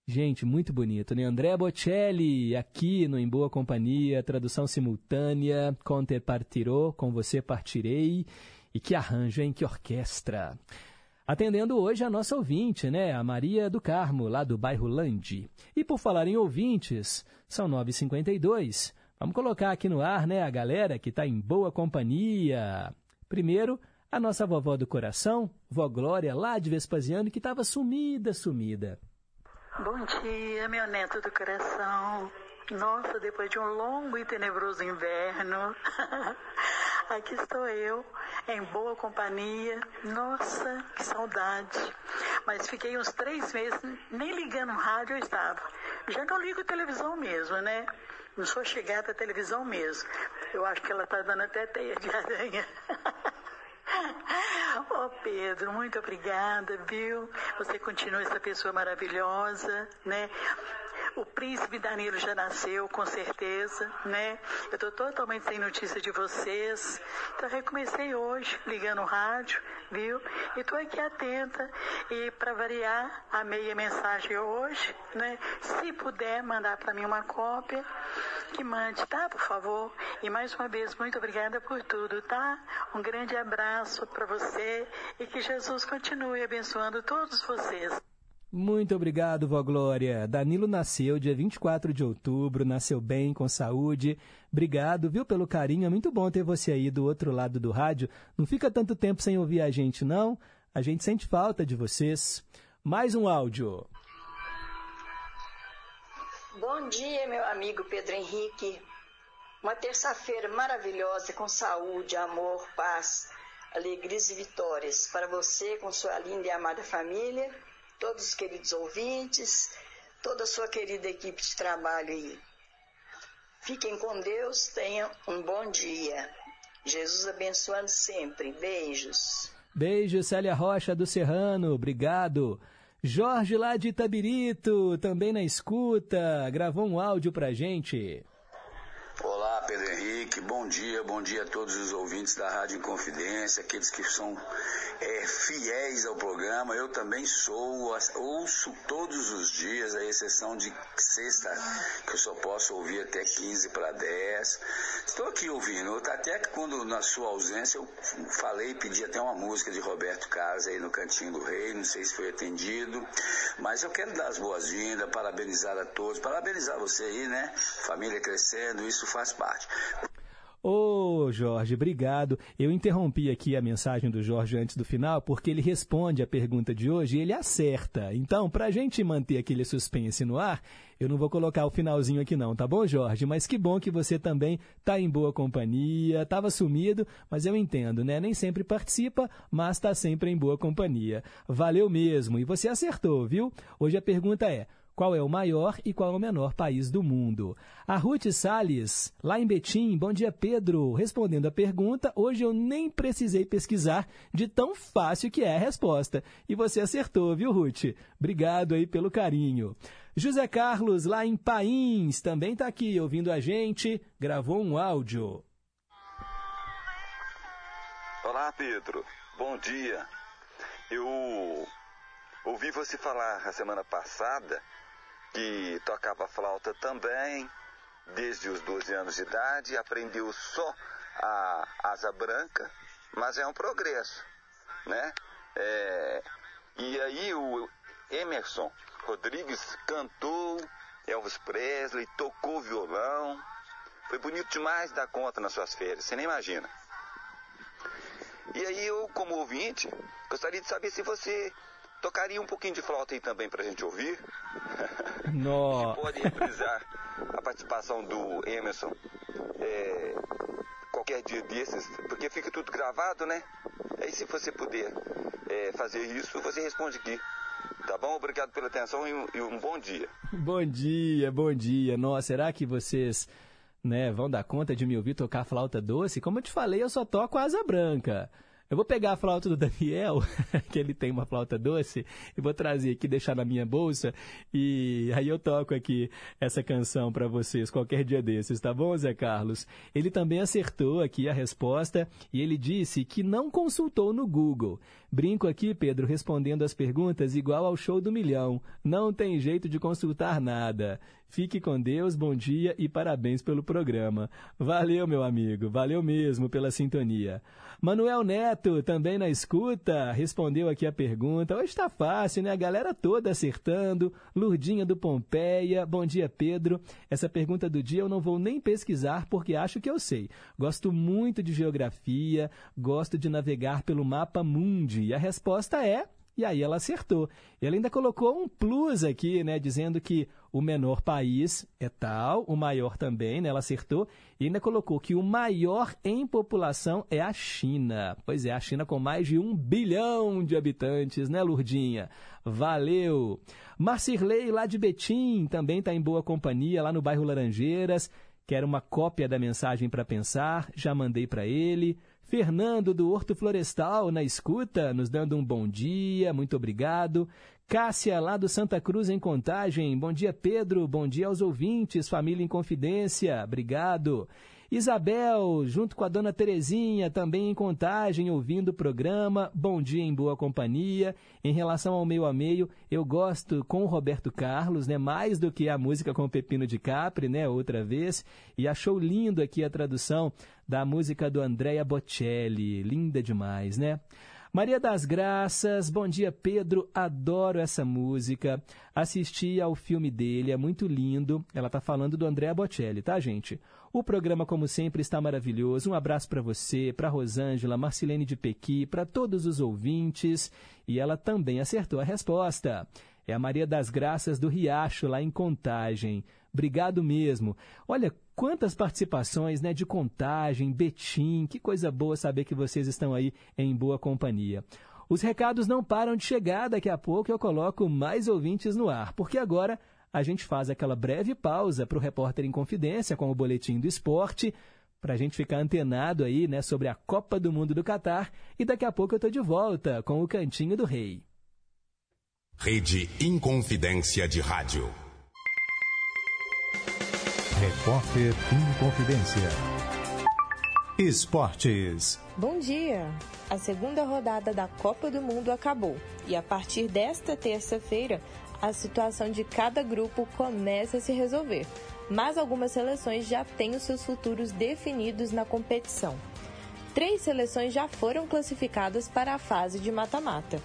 Gente, muito bonito, né? André Bocelli, aqui no Em Boa Companhia, tradução simultânea, com te partirò, com você partirei. E que arranjo, hein? Que orquestra. Atendendo hoje a nossa ouvinte, né? A Maria do Carmo, lá do bairro Lande. E por falar em ouvintes, são 9h52. Vamos colocar aqui no ar, né? A galera que está em boa companhia. Primeiro, a nossa vovó do coração, vó Glória, lá de Vespasiano, que estava sumida, sumida. Bom dia, meu neto do coração. Nossa, depois de um longo e tenebroso inverno, aqui estou eu, em boa companhia. Nossa, que saudade. Mas fiquei uns três meses, nem ligando o rádio eu estava. Já não ligo televisão mesmo, né? Não sou chegada à televisão mesmo. Eu acho que ela está dando até teia de aranha. Ô Pedro, muito obrigada, viu? Você continua essa pessoa maravilhosa, né? O príncipe Danilo já nasceu, com certeza, né? Eu tô totalmente sem notícia de vocês. Então recomecei hoje, ligando o rádio, viu? E tô aqui atenta. E para variar, a mensagem hoje, né? Se puder mandar para mim uma cópia, que mande, tá? Por favor. E mais uma vez, muito obrigada por tudo, tá? Um grande abraço para você e que Jesus continue abençoando todos vocês. Muito obrigado, vó Glória. Danilo nasceu dia 24 de outubro, nasceu bem, com saúde. Obrigado, viu, pelo carinho. É muito bom ter você aí do outro lado do rádio. Não fica tanto tempo sem ouvir a gente, não. A gente sente falta de vocês. Mais um áudio. Bom dia, meu amigo Pedro Henrique. Uma terça-feira maravilhosa com saúde, amor, paz, alegrias e vitórias para você com sua linda e amada família, todos os queridos ouvintes, toda a sua querida equipe de trabalho aí. Fiquem com Deus, tenham um bom dia. Jesus abençoando sempre. Beijos. Beijo, Célia Rocha do Serrano. Obrigado. Jorge lá de Itabirito, também na escuta, gravou um áudio pra gente. Pedro Henrique, bom dia, bom dia a todos os ouvintes da Rádio Inconfidência, aqueles que são é, fiéis ao programa. Eu também sou, ouço todos os dias, à exceção de sexta, que eu só posso ouvir até 15 para 10. Estou aqui ouvindo, até que quando na sua ausência eu falei, pedi até uma música de Roberto Carlos aí no Cantinho do Rei, não sei se foi atendido, mas eu quero dar as boas-vindas, parabenizar a todos, parabenizar você aí, né? Família crescendo, isso faz parte. Ô, Jorge, obrigado. Eu interrompi aqui a mensagem do Jorge antes do final, porque ele responde a pergunta de hoje e ele acerta. Então, para a gente manter aquele suspense no ar, eu não vou colocar o finalzinho aqui não, tá bom, Jorge? Mas que bom que você também tá em boa companhia, estava sumido, mas eu entendo, né? Nem sempre participa, mas está sempre em boa companhia. Valeu mesmo. E você acertou, viu? Hoje a pergunta é: qual é o maior e qual é o menor país do mundo. A Ruth Salles, lá em Betim, bom dia Pedro, respondendo a pergunta, hoje eu nem precisei pesquisar de tão fácil que é a resposta. E você acertou, viu Ruth? Obrigado aí pelo carinho. José Carlos, lá em Pains, também está aqui ouvindo a gente, gravou um áudio. Olá Pedro, bom dia. Eu ouvi você falar a semana passada que tocava flauta também, desde os 12 anos de idade, aprendeu só a asa branca, mas é um progresso, né? É, e aí o Emerson Rodrigues cantou, Elvis Presley tocou violão, foi bonito demais dar conta nas suas férias, você nem imagina. E aí eu, como ouvinte, gostaria de saber se você tocaria um pouquinho de flauta aí também pra gente ouvir. Nossa. pode reprisar a participação do Emerson é, qualquer dia desses, porque fica tudo gravado, né? Aí se você puder é, fazer isso, você responde aqui. Tá bom? Obrigado pela atenção e um, e um bom dia. Bom dia, bom dia. Nossa, será que vocês né, vão dar conta de me ouvir tocar flauta doce? Como eu te falei, eu só toco asa branca. Eu vou pegar a flauta do Daniel, que ele tem uma flauta doce, e vou trazer aqui, deixar na minha bolsa, e aí eu toco aqui essa canção para vocês qualquer dia desses, tá bom, Zé Carlos? Ele também acertou aqui a resposta e ele disse que não consultou no Google. Brinco aqui, Pedro, respondendo as perguntas igual ao show do milhão. Não tem jeito de consultar nada. Fique com Deus, bom dia e parabéns pelo programa. Valeu, meu amigo, valeu mesmo pela sintonia. Manuel Neto também na escuta, respondeu aqui a pergunta. Hoje está fácil, né? A galera toda acertando. Lurdinha do Pompeia. Bom dia, Pedro. Essa pergunta do dia eu não vou nem pesquisar porque acho que eu sei. Gosto muito de geografia, gosto de navegar pelo mapa mundi. E a resposta é e aí ela acertou. Ele ainda colocou um plus aqui, né, dizendo que o menor país é tal, o maior também, né, ela acertou. E ainda colocou que o maior em população é a China. Pois é, a China com mais de um bilhão de habitantes, né, Lurdinha? Valeu! Marcirley, lá de Betim, também está em boa companhia, lá no bairro Laranjeiras. Quer uma cópia da mensagem para pensar? Já mandei para ele. Fernando do Horto Florestal na escuta, nos dando um bom dia, muito obrigado. Cássia, lá do Santa Cruz, em Contagem. Bom dia, Pedro. Bom dia aos ouvintes. Família em Confidência. Obrigado. Isabel, junto com a dona Terezinha, também em contagem, ouvindo o programa. Bom dia em boa companhia. Em relação ao meio a meio, eu gosto com o Roberto Carlos, né? Mais do que a música com o Pepino de Capri, né? Outra vez. E achou lindo aqui a tradução da música do Andrea Bocelli. Linda demais, né? Maria das Graças, bom dia Pedro, adoro essa música. Assisti ao filme dele, é muito lindo. Ela está falando do Andrea Bocelli, tá, gente? O programa, como sempre, está maravilhoso. Um abraço para você, para Rosângela, Marcilene de Pequi, para todos os ouvintes. E ela também acertou a resposta. É a Maria das Graças do Riacho, lá em Contagem. Obrigado mesmo. Olha, quantas participações né, de Contagem, Betim. Que coisa boa saber que vocês estão aí em boa companhia. Os recados não param de chegar. Daqui a pouco eu coloco mais ouvintes no ar, porque agora a gente faz aquela breve pausa para o repórter em confidência com o boletim do esporte, para a gente ficar antenado aí né, sobre a Copa do Mundo do Catar. E daqui a pouco eu estou de volta com o Cantinho do Rei. Rede Inconfidência de Rádio. Repórter Inconfidência. Esportes. Bom dia! A segunda rodada da Copa do Mundo acabou e a partir desta terça-feira a situação de cada grupo começa a se resolver, mas algumas seleções já têm os seus futuros definidos na competição. Três seleções já foram classificadas para a fase de mata-mata.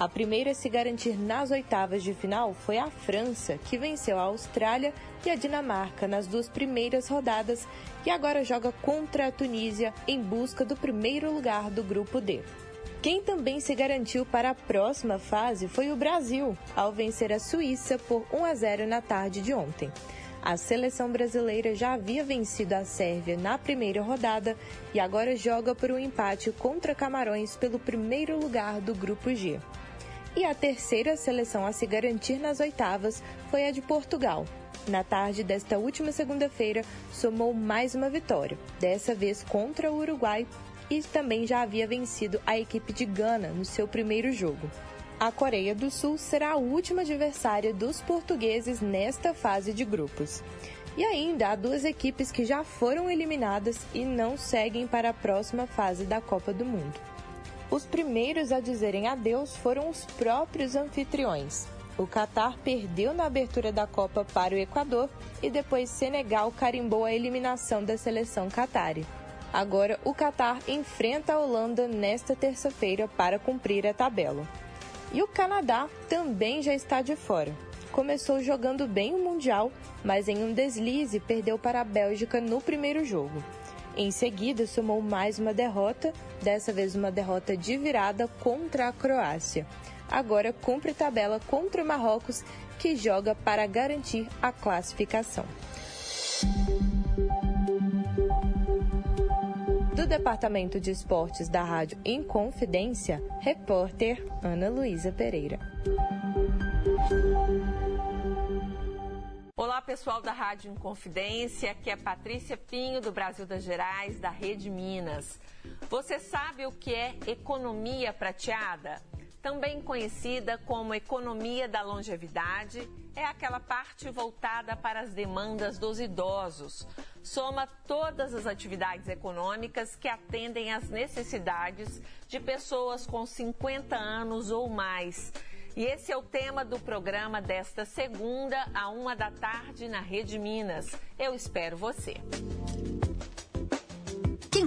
A primeira a se garantir nas oitavas de final foi a França, que venceu a Austrália e a Dinamarca nas duas primeiras rodadas e agora joga contra a Tunísia em busca do primeiro lugar do grupo D. Quem também se garantiu para a próxima fase foi o Brasil, ao vencer a Suíça por 1 a 0 na tarde de ontem. A seleção brasileira já havia vencido a Sérvia na primeira rodada e agora joga por um empate contra Camarões pelo primeiro lugar do grupo G. E a terceira seleção a se garantir nas oitavas foi a de Portugal. Na tarde desta última segunda-feira, somou mais uma vitória, dessa vez contra o Uruguai, e também já havia vencido a equipe de Gana no seu primeiro jogo. A Coreia do Sul será a última adversária dos portugueses nesta fase de grupos. E ainda há duas equipes que já foram eliminadas e não seguem para a próxima fase da Copa do Mundo. Os primeiros a dizerem adeus foram os próprios anfitriões. O Catar perdeu na abertura da Copa para o Equador e depois Senegal carimbou a eliminação da seleção catari. Agora, o Catar enfrenta a Holanda nesta terça-feira para cumprir a tabela. E o Canadá também já está de fora. Começou jogando bem o Mundial, mas em um deslize perdeu para a Bélgica no primeiro jogo. Em seguida, somou mais uma derrota, dessa vez uma derrota de virada contra a Croácia. Agora cumpre tabela contra o Marrocos, que joga para garantir a classificação. Do Departamento de Esportes da Rádio Inconfidência, repórter Ana Luísa Pereira. Olá, pessoal da Rádio Inconfidência, aqui é Patrícia Pinho, do Brasil das Gerais, da Rede Minas. Você sabe o que é economia prateada? Também conhecida como economia da longevidade, é aquela parte voltada para as demandas dos idosos. Soma todas as atividades econômicas que atendem às necessidades de pessoas com 50 anos ou mais e esse é o tema do programa desta segunda, a uma da tarde, na Rede Minas. Eu espero você.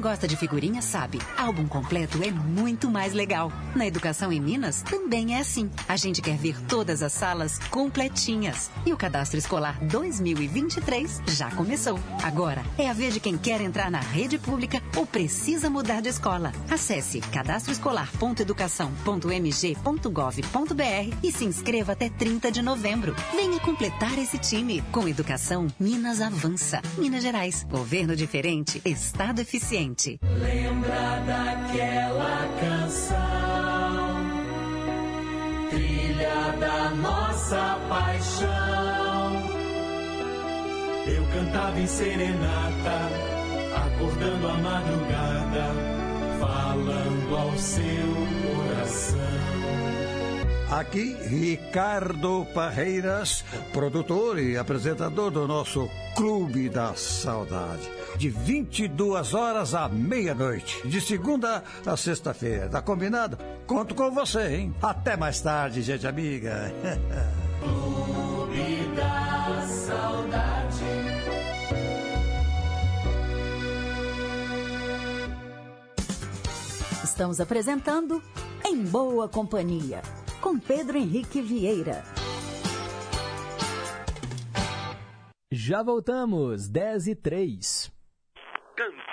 Gosta de figurinha sabe, álbum completo é muito mais legal. Na educação em Minas também é assim. A gente quer ver todas as salas completinhas. E o cadastro escolar 2023 já começou. Agora é a vez de quem quer entrar na rede pública ou precisa mudar de escola. Acesse cadastroescolar.educação.mg.gov.br e se inscreva até 30 de novembro. Venha completar esse time. Com educação, Minas avança. Minas Gerais, governo diferente, estado eficiente. Lembra daquela canção, trilha da nossa paixão. Eu cantava em serenata, acordando a madrugada, falando ao seu coração. Aqui, Ricardo Parreiras, produtor e apresentador do nosso Clube da Saudade. De 22 horas à meia-noite, de segunda a sexta-feira. Tá combinado? Conto com você, hein? Até mais tarde, gente amiga. Clube da Saudade. Estamos apresentando Em Boa Companhia, com Pedro Henrique Vieira. Já voltamos, 10 e 3.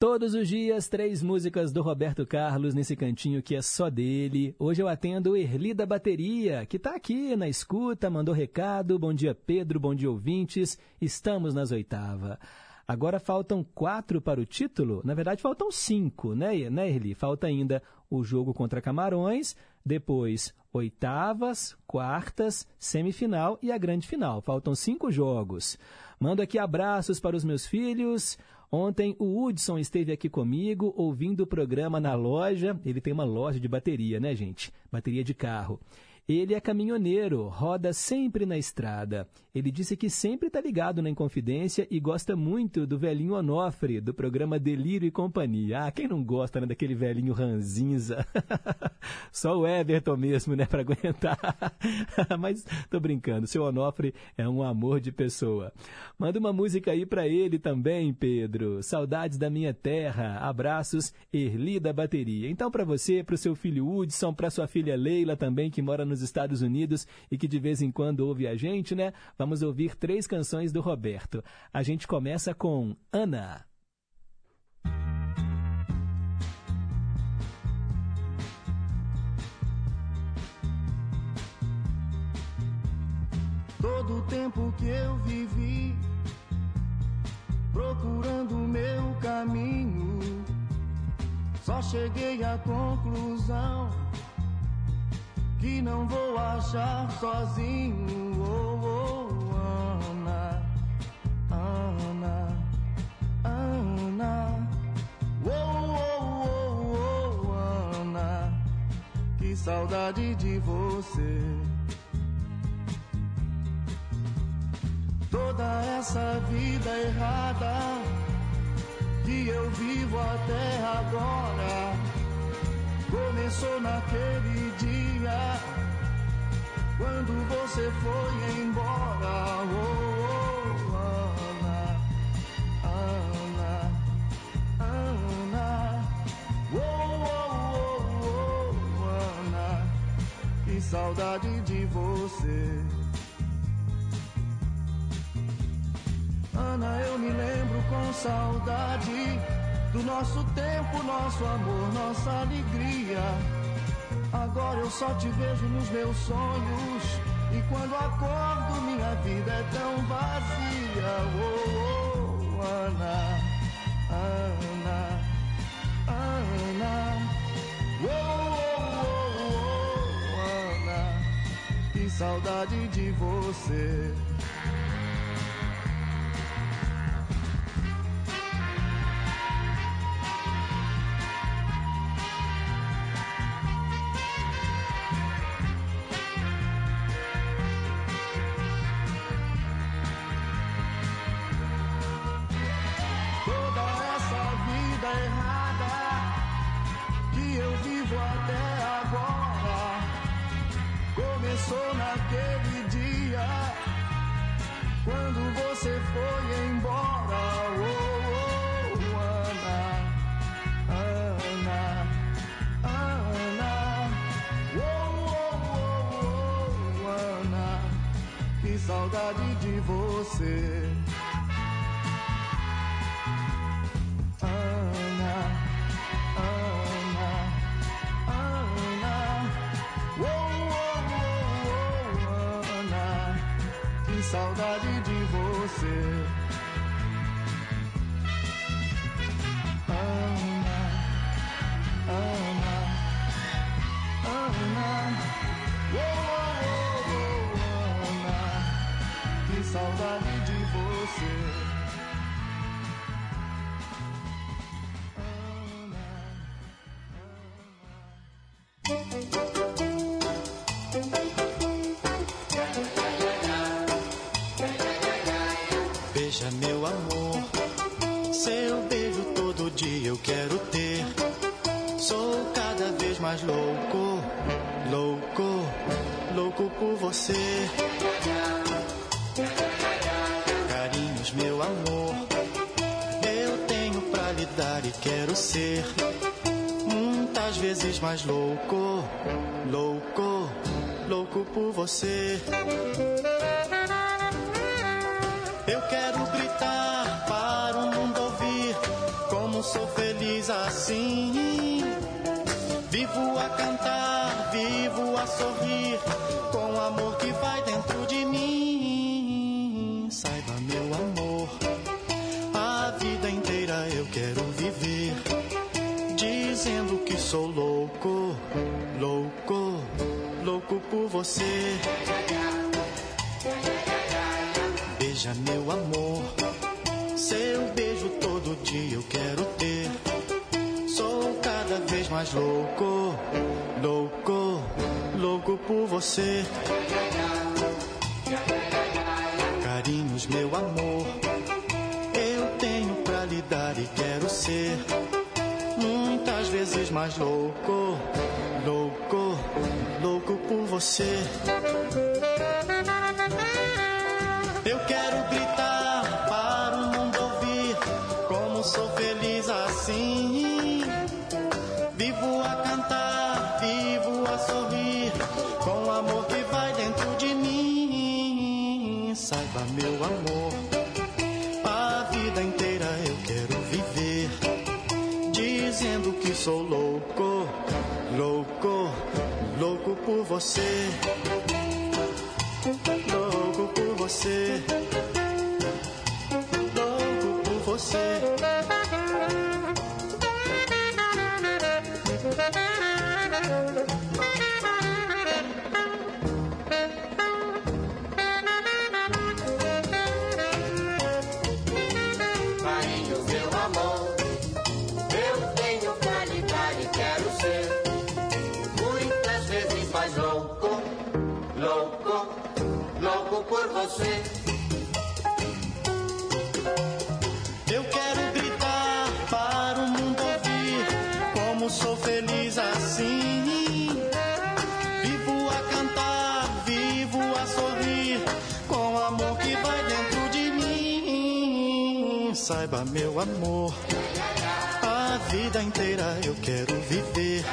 Todos os dias, três músicas do Roberto Carlos nesse cantinho que é só dele. Hoje eu atendo Erli da Bateria, que está aqui na escuta, mandou recado. Bom dia, Pedro, bom dia, ouvintes. Estamos nas oitava. Agora faltam quatro para o título. Na verdade, faltam cinco, né, né Erli? Falta ainda o jogo contra Camarões, depois oitavas, quartas, semifinal e a grande final. Faltam cinco jogos. Mando aqui abraços para os meus filhos. Ontem o Hudson esteve aqui comigo ouvindo o programa na loja. Ele tem uma loja de bateria, né, gente? Bateria de carro. Ele é caminhoneiro, roda sempre na estrada. Ele disse que sempre está ligado na Inconfidência e gosta muito do velhinho Onofre, do programa Delírio e Companhia. Ah, quem não gosta né, daquele velhinho ranzinza? Só o Everton mesmo, né, para aguentar. Mas tô brincando, seu Onofre é um amor de pessoa. Manda uma música aí para ele também, Pedro. Saudades da minha terra. Abraços, Erli da Bateria. Então para você, para o seu filho Hudson, para sua filha Leila também, que mora nos Estados Unidos e que de vez em quando ouve a gente, né? Vamos ouvir três canções do Roberto. A gente começa com Ana. Todo o tempo que eu vivi procurando meu caminho, só cheguei à conclusão que não vou achar sozinho. Oh, oh, Ana, Ana, Ana. Oh, oh, oh, oh, Ana, que saudade de você. Toda essa vida errada que eu vivo até agora começou naquele dia quando você foi embora. Oh, oh, Ana, Ana, Ana. Oh, oh, oh, oh, Ana, que saudade de você. Ana, eu me lembro com saudade do nosso tempo, nosso amor, nossa alegria. Agora eu só te vejo nos meus sonhos. E quando acordo, minha vida é tão vazia. Oh, oh, Ana, Ana, Ana. Oh, oh, oh, oh, Ana, que saudade de você. Você. Eu quero gritar para o mundo ouvir como sou feliz assim. Vivo a cantar, vivo a sorrir com o amor que vai dentro por você. Beija meu amor, seu beijo todo dia eu quero ter. Sou cada vez mais louco, louco, louco por você. Carinhos, meu amor, eu tenho pra lhe dar e quero ser. Muitas vezes mais louco, louco, você. Eu quero gritar você. Louco por você. Louco por você. Por você. Eu quero gritar para o mundo ouvir como sou feliz assim. Vivo a cantar, vivo a sorrir com o amor que vai dentro de mim. Saiba, meu amor, a vida inteira eu quero viver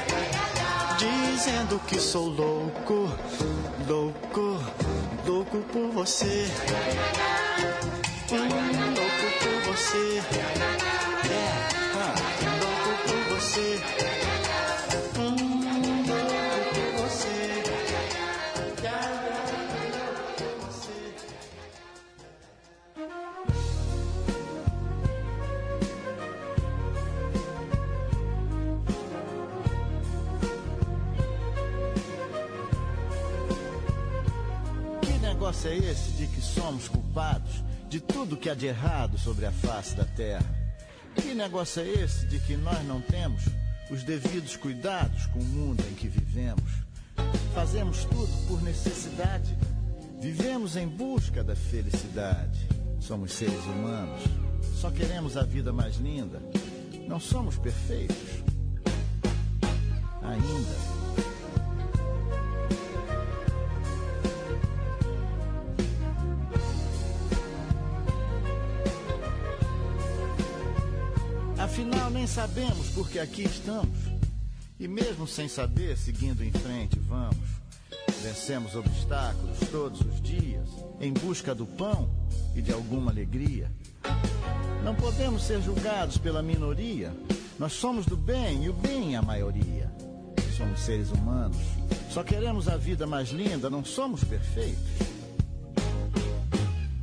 dizendo que sou louco, louco, louco por você. Hum, louco por você. É, ah, louco por você. É esse de que somos culpados de tudo que há de errado sobre a face da terra? Que negócio é esse de que nós não temos os devidos cuidados com o mundo em que vivemos? Fazemos tudo por necessidade. Vivemos em busca da felicidade. Somos seres humanos. Só queremos a vida mais linda. Não somos perfeitos. Ainda. Afinal, nem sabemos por que aqui estamos. E mesmo sem saber, seguindo em frente, vamos. Vencemos obstáculos todos os dias, em busca do pão e de alguma alegria. Não podemos ser julgados pela minoria. Nós somos do bem e o bem é a maioria. Somos seres humanos. Só queremos a vida mais linda, não somos perfeitos.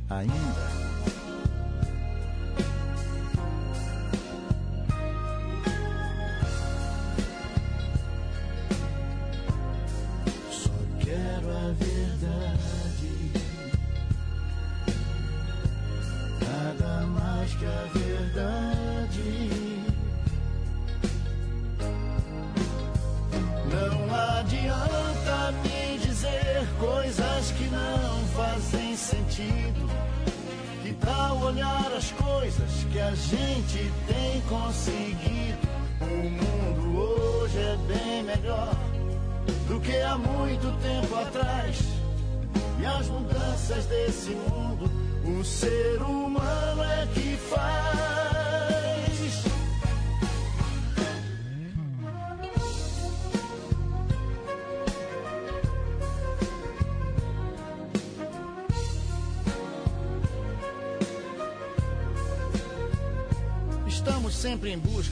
Ainda.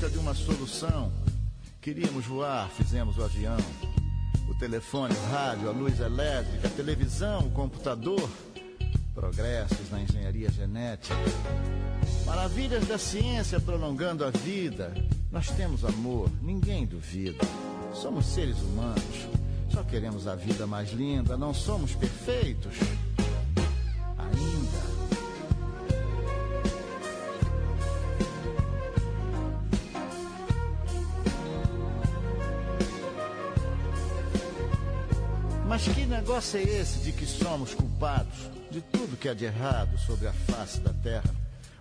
Busca de uma solução. Queríamos voar, fizemos o avião. O telefone, o rádio, a luz elétrica, a televisão, o computador. Progressos na engenharia genética. Maravilhas da ciência prolongando a vida. Nós temos amor, ninguém duvida. Somos seres humanos. Só queremos a vida mais linda, não somos perfeitos. Negócio é esse de que somos culpados de tudo que há de errado sobre a face da terra?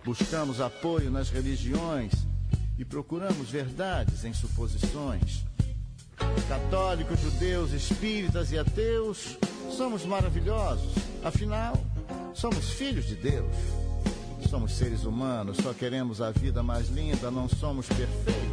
Buscamos apoio nas religiões e procuramos verdades em suposições. Católicos, judeus, espíritas e ateus, somos maravilhosos. Afinal, somos filhos de Deus. Somos seres humanos, só queremos a vida mais linda, não somos perfeitos.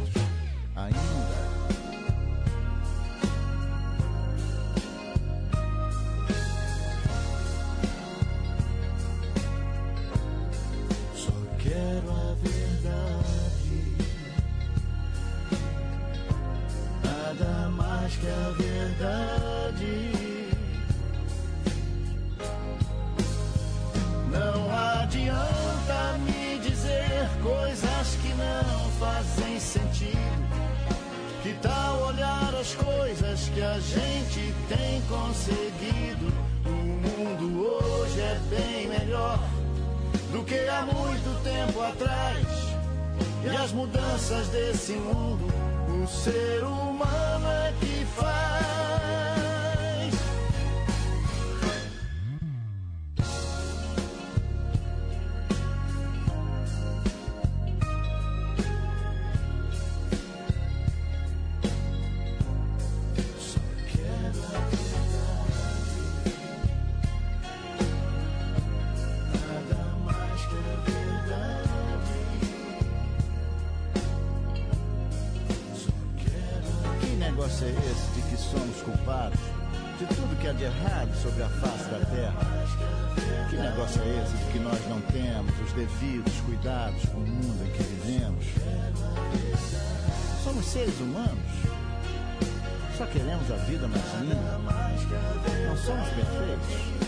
Devidos cuidados com o mundo em que vivemos? Somos seres humanos. Só queremos a vida mais linda. Não somos perfeitos.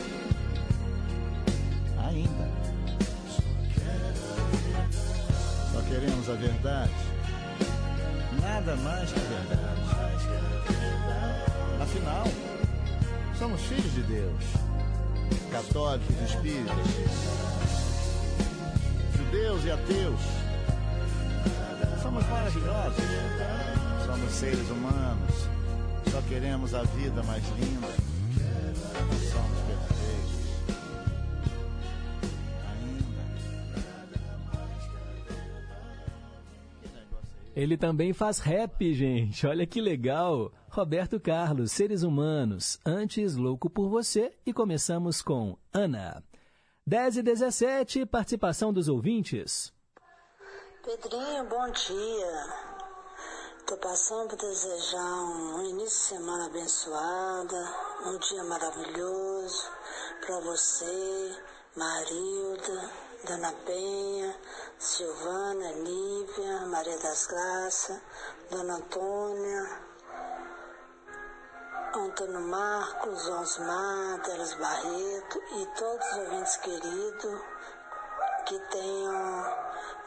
Ele também faz rap, gente. Olha que legal. Roberto Carlos, Seres Humanos. Antes, Louco por Você. E começamos com Ana. 10 e 17, participação dos ouvintes. Pedrinho, bom dia. Estou passando para desejar um início de semana abençoada, um dia maravilhoso para você, Marilda, Dona Penha, Silvana, Lívia, Maria das Graças, Dona Antônia, Antônio Marcos, Osmar, Delas Barreto e todos os ouvintes queridos que tenham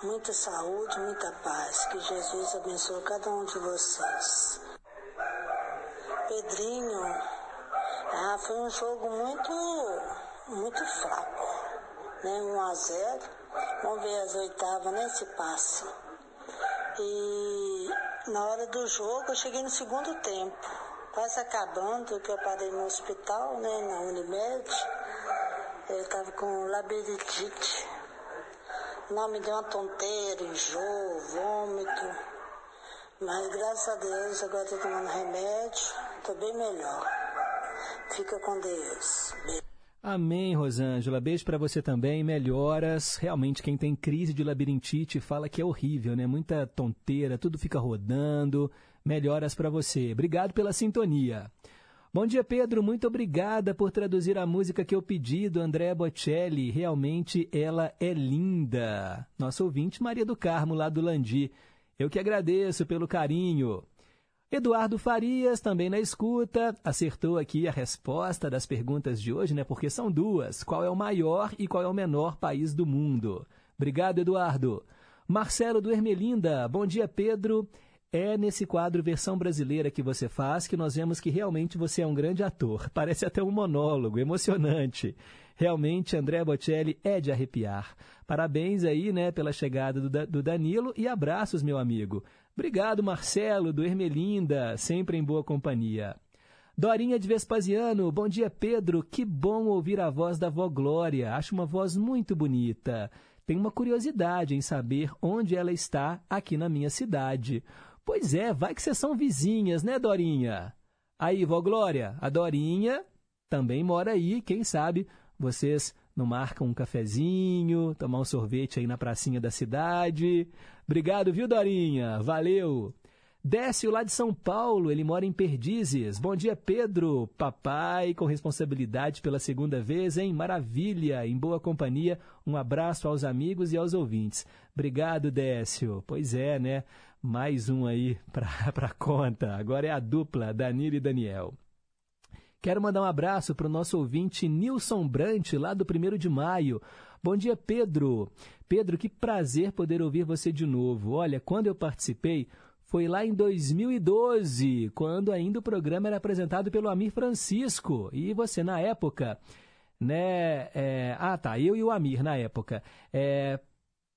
muita saúde, muita paz. Que Jesus abençoe cada um de vocês. Pedrinho, ah, foi um jogo muito, muito fraco, né? 1 a 0. Vamos ver as oitavas, né? Se passa. E na hora do jogo eu cheguei no segundo tempo, quase acabando, que eu parei no hospital, né? Na Unimed. Eu estava com labirintite. Não, me deu uma tonteira, enjoo, vômito. Mas graças a Deus agora estou tomando remédio, estou bem melhor. Fica com Deus. Beijo. Amém, Rosângela. Beijo para você também. Melhoras. Realmente, quem tem crise de labirintite fala que é horrível, né? Muita tonteira, tudo fica rodando. Melhoras para você. Obrigado pela sintonia. Bom dia, Pedro. Muito obrigada por traduzir a música que eu pedi do André Bocelli. Realmente ela é linda. Nosso ouvinte, Maria do Carmo, lá do Landi. Eu que agradeço pelo carinho. Eduardo Farias, também na escuta, acertou aqui a resposta das perguntas de hoje, né? Porque são duas. Qual é o maior e qual é o menor país do mundo? Obrigado, Eduardo. Marcelo do Ermelinda, bom dia, Pedro. É nesse quadro versão brasileira que você faz que nós vemos que realmente você é um grande ator. Parece até um monólogo, emocionante. Realmente, André Bocelli é de arrepiar. Parabéns aí, né, pela chegada do, do Danilo e abraços, meu amigo. Obrigado, Marcelo, do Ermelinda, sempre em boa companhia. Dorinha de Vespasiano, bom dia, Pedro. Que bom ouvir a voz da vó Glória. Acho uma voz muito bonita. Tenho uma curiosidade em saber onde ela está aqui na minha cidade. Pois é, vai que vocês são vizinhas, né, Dorinha? Aí, vó Glória, a Dorinha também mora aí, quem sabe vocês não marcam um cafezinho, tomar um sorvete aí na pracinha da cidade. Obrigado, viu, Dorinha? Valeu! Décio, lá de São Paulo, ele mora em Perdizes. Bom dia, Pedro. Papai, com responsabilidade pela segunda vez, hein? Maravilha, em boa companhia. Um abraço aos amigos e aos ouvintes. Obrigado, Décio. Pois é, né? Mais um aí para conta. Agora é a dupla, Danilo e Daniel. Quero mandar um abraço para o nosso ouvinte Nilson Brant, lá do 1 de maio. Bom dia, Pedro. Pedro, que prazer poder ouvir você de novo. Olha, quando eu participei, foi lá em 2012, quando ainda o programa era apresentado pelo Amir Francisco. E você, na época, né? é, Ah, tá, eu e o Amir, na época. É,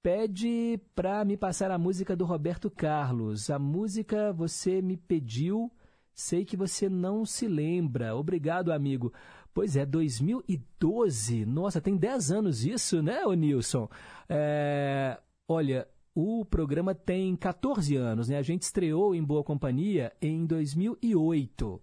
pede para me passar a música do Roberto Carlos. A música você me pediu, sei que você não se lembra. Obrigado, amigo. Pois é, 2012. Nossa, tem 10 anos isso, né, ô Nilson? É, olha, o programa tem 14 anos, né? A gente estreou em Boa Companhia em 2008.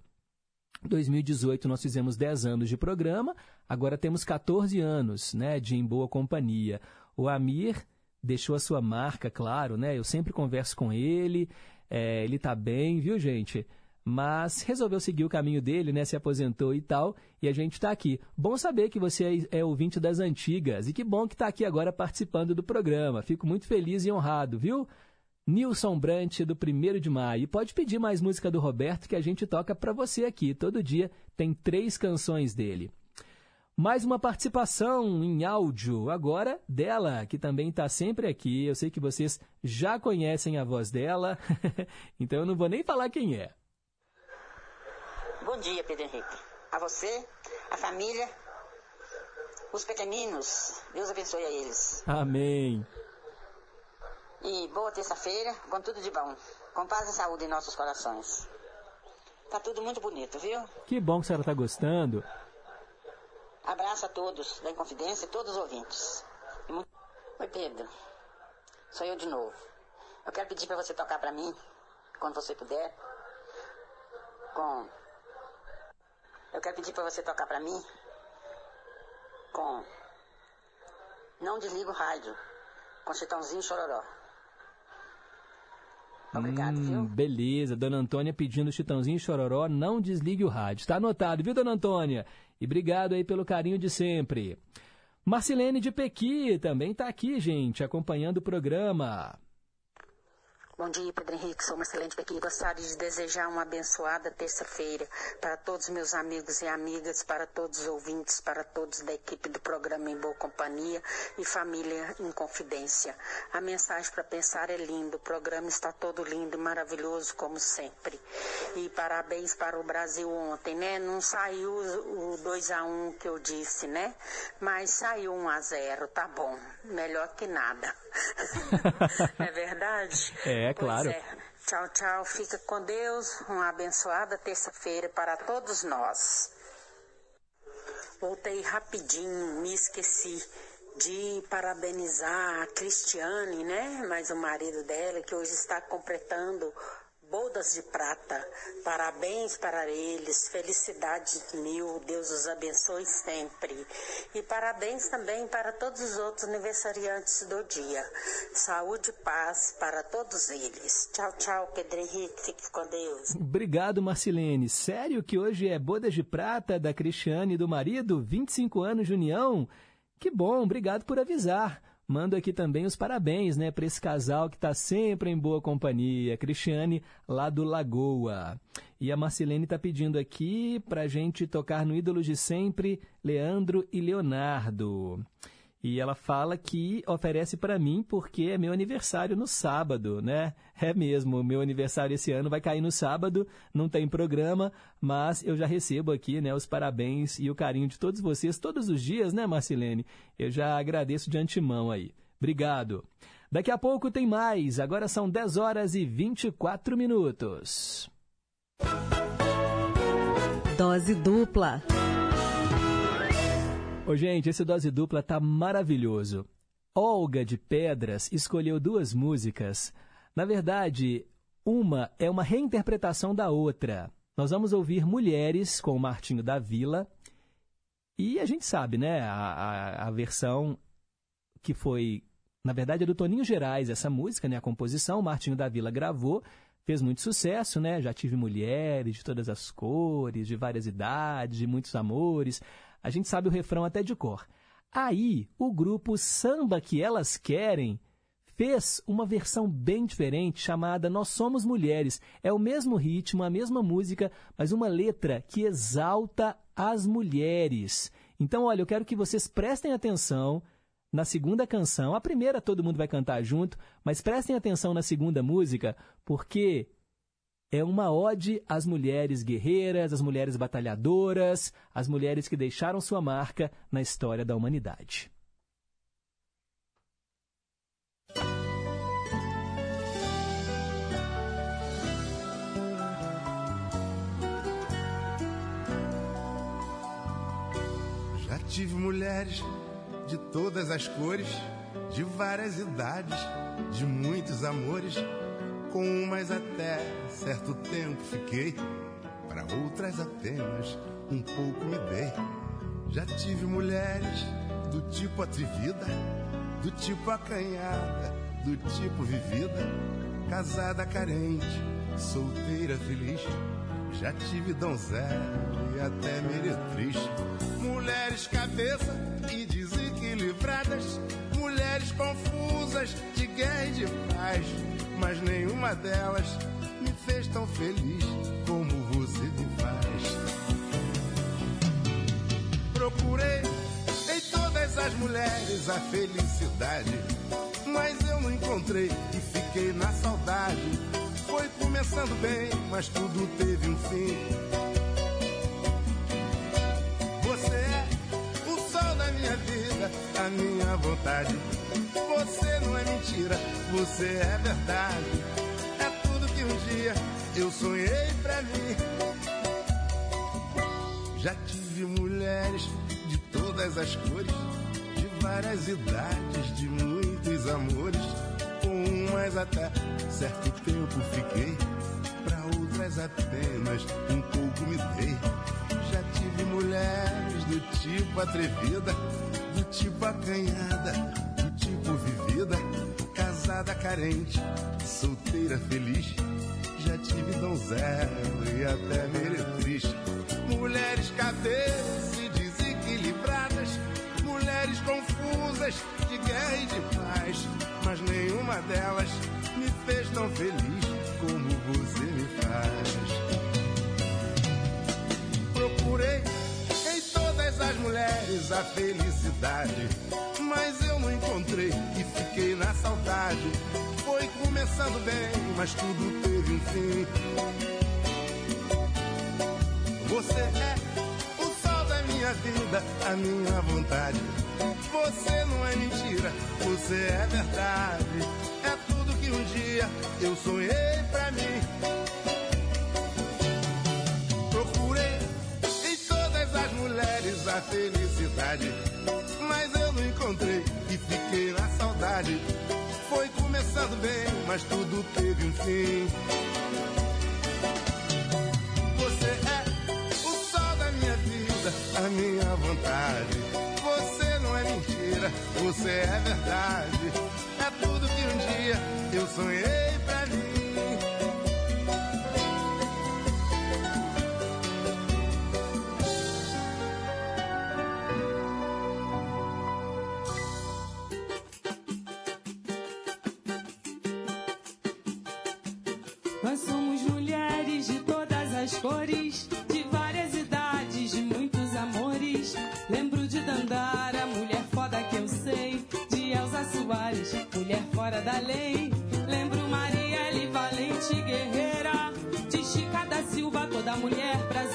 2018 nós fizemos 10 anos de programa, agora temos 14 anos, né, de Em Boa Companhia. O Amir deixou a sua marca, claro, né? Eu sempre converso com ele, é, ele tá bem, viu, gente? Mas resolveu seguir o caminho dele, né? Se aposentou e tal, e a gente está aqui. Bom saber que você é é ouvinte das antigas, e que bom que está aqui agora participando do programa. Fico muito feliz e honrado, viu? Nilson Brant, do 1 de maio. Pode pedir mais música do Roberto que a gente toca para você aqui. Todo dia tem três canções dele. Mais uma participação em áudio, agora dela, que também está sempre aqui. Eu sei que vocês já conhecem a voz dela, então eu não vou nem falar quem é. Bom dia, Pedro Henrique. A você, a família, os pequeninos, Deus abençoe a eles. Amém. E boa terça-feira, com tudo de bom. Com paz e saúde em nossos corações. Tá tudo muito bonito, viu? Que bom que a senhora está gostando. Abraço a todos da Inconfidência e todos os ouvintes. Oi, Pedro. Sou eu de novo. Eu quero pedir para você tocar para mim, quando você puder, com. Eu quero pedir para você tocar para mim, com. Não desliga o rádio, com Chitãozinho Chororó. Obrigado, Hum, viu? Beleza, Dona Antônia pedindo Chitãozinho Chororó, não desligue o rádio. Tá anotado, viu, Dona Antônia? E obrigado aí pelo carinho de sempre. Marcilene de Pequi também tá aqui, gente, acompanhando o programa. Bom dia, Pedro Henrique. Sou Marcelente Pequi. Gostaria de desejar uma abençoada terça-feira para todos os meus amigos e amigas, para todos os ouvintes, para todos da equipe do programa Em Boa Companhia e Família em Confidência. A mensagem para pensar é linda. O programa está todo lindo e maravilhoso, como sempre. E parabéns para o Brasil ontem, né? Não saiu o 2 a 1 que eu disse, né? Mas saiu 1 a 0 tá bom. Melhor que nada. é verdade? É, Pois claro. é. Tchau, tchau. Fica com Deus. Uma abençoada terça-feira para todos nós. Voltei rapidinho, me esqueci de parabenizar a Cristiane, né? Mas o marido dela, que hoje está completando bodas de prata. Parabéns para eles, felicidade mil, Deus os abençoe sempre. E parabéns também para todos os outros aniversariantes do dia. Saúde e paz para todos eles. Tchau, tchau, Pedro Henrique, fique com Deus. Obrigado, Marcilene. Sério que hoje é bodas de prata da Cristiane e do marido? 25 anos de união? Que bom, obrigado por avisar. Mando aqui também os parabéns, né, para esse casal que está sempre em boa companhia, Cristiane, lá do Lagoa. E a Marcelene está pedindo aqui para a gente tocar no Ídolos de Sempre, Leandro e Leonardo. E ela fala que oferece para mim porque é meu aniversário no sábado, né? É mesmo, meu aniversário esse ano vai cair no sábado, não tem programa, mas eu já recebo aqui, né, os parabéns e o carinho de todos vocês todos os dias, né, Marcelene? Eu já agradeço de antemão aí. Obrigado. Daqui a pouco tem mais. Agora são 10 horas e 24 minutos. Dose dupla. Ô, gente, esse dose dupla tá maravilhoso. Olga de Pedras escolheu duas músicas. Na verdade, uma é uma reinterpretação da outra. Nós vamos ouvir Mulheres com o Martinho da Vila. E a gente sabe, né? A, a, a versão que foi, na verdade, é do Toninho Gerais, essa música, né? A composição, o Martinho da Vila gravou, fez muito sucesso, né? Já tive mulheres de todas as cores, de várias idades, de muitos amores. A gente sabe o refrão até de cor. Aí, o grupo Samba que Elas Querem fez uma versão bem diferente chamada Nós Somos Mulheres. É o mesmo ritmo, a mesma música, mas uma letra que exalta as mulheres. Então, olha, eu quero que vocês prestem atenção na segunda canção. A primeira todo mundo vai cantar junto, mas prestem atenção na segunda música, porque é uma ode às mulheres guerreiras, às mulheres batalhadoras, às mulheres que deixaram sua marca na história da humanidade. Já tive mulheres de todas as cores, de várias idades, de muitos amores. Com umas até certo tempo fiquei, para outras apenas um pouco me dei. Já tive mulheres do tipo atrevida, do tipo acanhada, do tipo vivida, casada carente, solteira feliz. Já tive donzela e até meretriz. Mulheres cabeça e desequilibradas, mulheres confusas de guerra e de paz. Mas nenhuma delas me fez tão feliz como você me faz. Procurei em todas as mulheres a felicidade, mas eu não encontrei e fiquei na saudade. Foi começando bem, mas tudo teve um fim. Você é o sol da minha vida, a minha vontade. Mentira, você é verdade. É tudo que um dia eu sonhei pra mim. Já tive mulheres de todas as cores, de várias idades, de muitos amores. Com umas até certo tempo fiquei, pra outras apenas um pouco me dei. Já tive mulheres do tipo atrevida, do tipo acanhada, do tipo vivida, casada carente, solteira feliz. Já tive donzela e até meretriz. Mulheres cadeiras e desequilibradas, mulheres confusas de guerra e de paz. Mas nenhuma delas me fez tão feliz como você me faz. Procurei em todas as mulheres a felicidade, mas eu não encontrei e fiquei na saudade. Foi começando bem, mas tudo teve um fim. Você é o sol da minha vida, a minha vontade. Você não é mentira, você é verdade. É tudo que um dia eu sonhei pra mim. Procurei em todas as mulheres a felicidade, mas eu não encontrei e fiquei na saudade. Foi começando bem, mas tudo teve um fim. Você é o sol da minha vida, a minha vontade. Você não é mentira, você é verdade. É tudo que um dia eu sonhei pra mim. Fora da lei. Lembro Marielle Valente Guerreira, de Chica da Silva, toda mulher brasileira,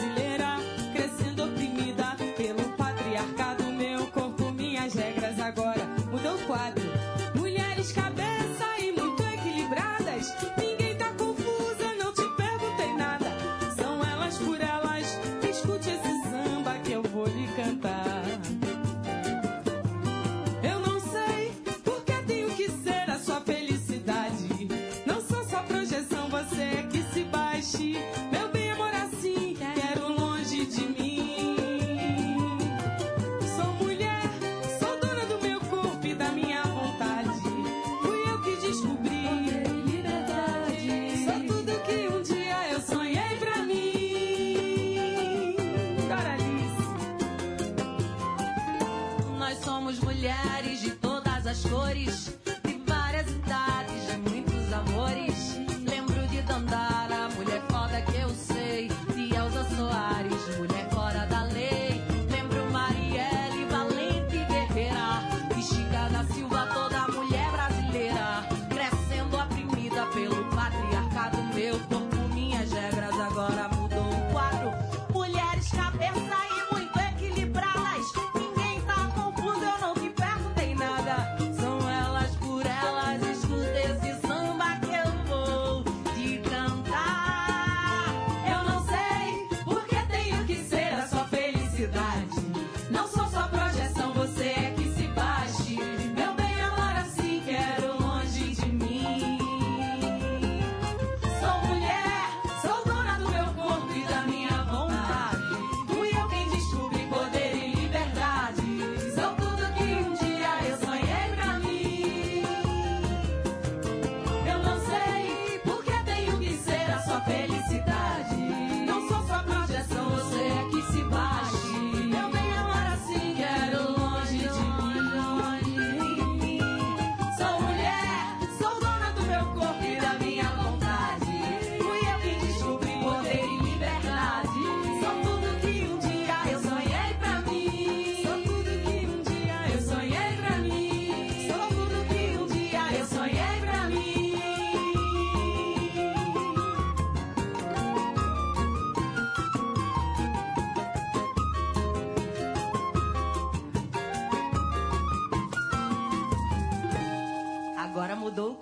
as cores,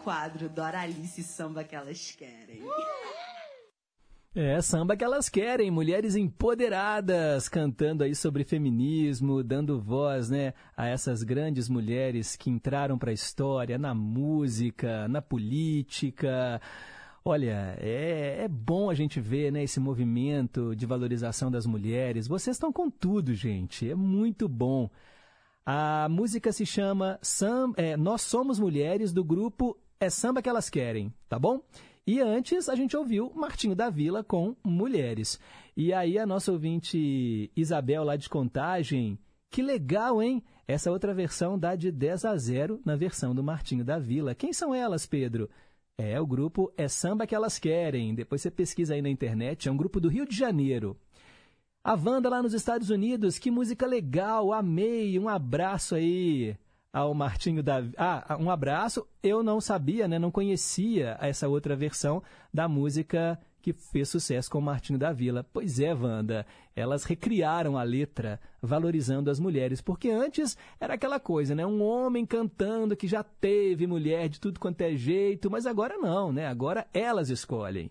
quadro. Doralice samba que elas querem. É, samba que elas querem, mulheres empoderadas, cantando aí sobre feminismo, dando voz, né, a essas grandes mulheres que entraram para a história na música, na política. Olha, é, é bom a gente ver, né, esse movimento de valorização das mulheres. Vocês estão com tudo, gente. É muito bom. A música se chama Sam- é, Nós Somos Mulheres, do grupo é samba que elas querem, tá bom? E antes a gente ouviu Martinho da Vila com Mulheres. E aí a nossa ouvinte Isabel lá de Contagem, que legal, hein? Essa outra versão dá de 10 a 0 na versão do Martinho da Vila. Quem são elas, Pedro? É, o grupo É Samba que Elas Querem. Depois você pesquisa aí na internet. É um grupo do Rio de Janeiro. A Wanda lá nos Estados Unidos, que música legal, amei. Um abraço aí ao Martinho da. Ah, um abraço. Eu não sabia, né? Não conhecia essa outra versão da música que fez sucesso com o Martinho da Vila. Pois é, Wanda, elas recriaram a letra valorizando as mulheres, porque antes era aquela coisa, né? Um homem cantando que já teve mulher de tudo quanto é jeito, mas agora não, né? Agora elas escolhem.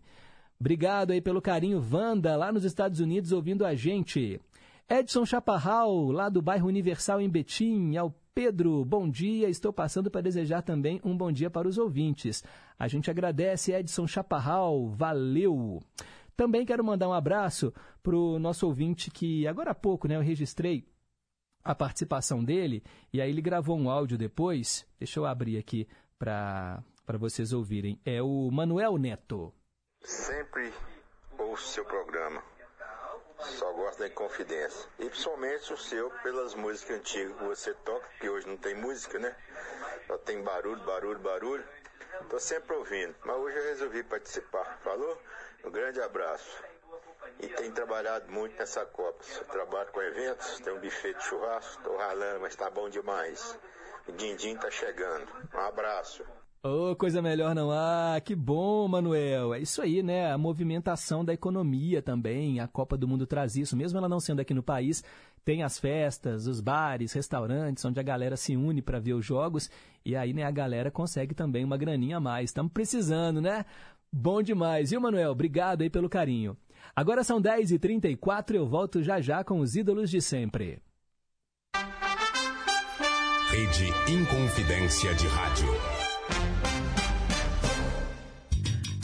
Obrigado aí pelo carinho, Wanda, lá nos Estados Unidos ouvindo a gente. Edson Chaparral, lá do bairro Universal em Betim, ao Pedro, bom dia. Estou passando para desejar também um bom dia para os ouvintes. A gente agradece, Edson Chaparral, valeu. Também quero mandar um abraço para o nosso ouvinte que agora há pouco né, eu registrei a participação dele e aí ele gravou um áudio depois. Deixa eu abrir aqui para vocês ouvirem. É o Manuel Neto. Sempre ouço seu programa. Só gosto da Inconfidência. E principalmente o seu pelas músicas antigas que você toca, que hoje não tem música, né? Só tem barulho, barulho, barulho. Tô sempre ouvindo, mas hoje eu resolvi participar. Falou? Um grande abraço. E tem trabalhado muito nessa Copa. Eu trabalho com eventos, tem um buffet de churrasco, tô ralando, mas tá bom demais. O Dindim tá chegando. Um abraço. Oh, coisa melhor não há. Que bom, Manuel. É isso aí, né? A movimentação da economia também. A Copa do Mundo traz isso. Mesmo ela não sendo aqui no país, tem as festas, os bares, restaurantes, onde a galera se une para ver os jogos. E aí, né, a galera consegue também uma graninha a mais. Estamos precisando, né? Bom demais. Viu, Manuel? Obrigado aí pelo carinho. Agora são 10h34 e eu volto já já com os ídolos de sempre. Rede Inconfidência de Rádio.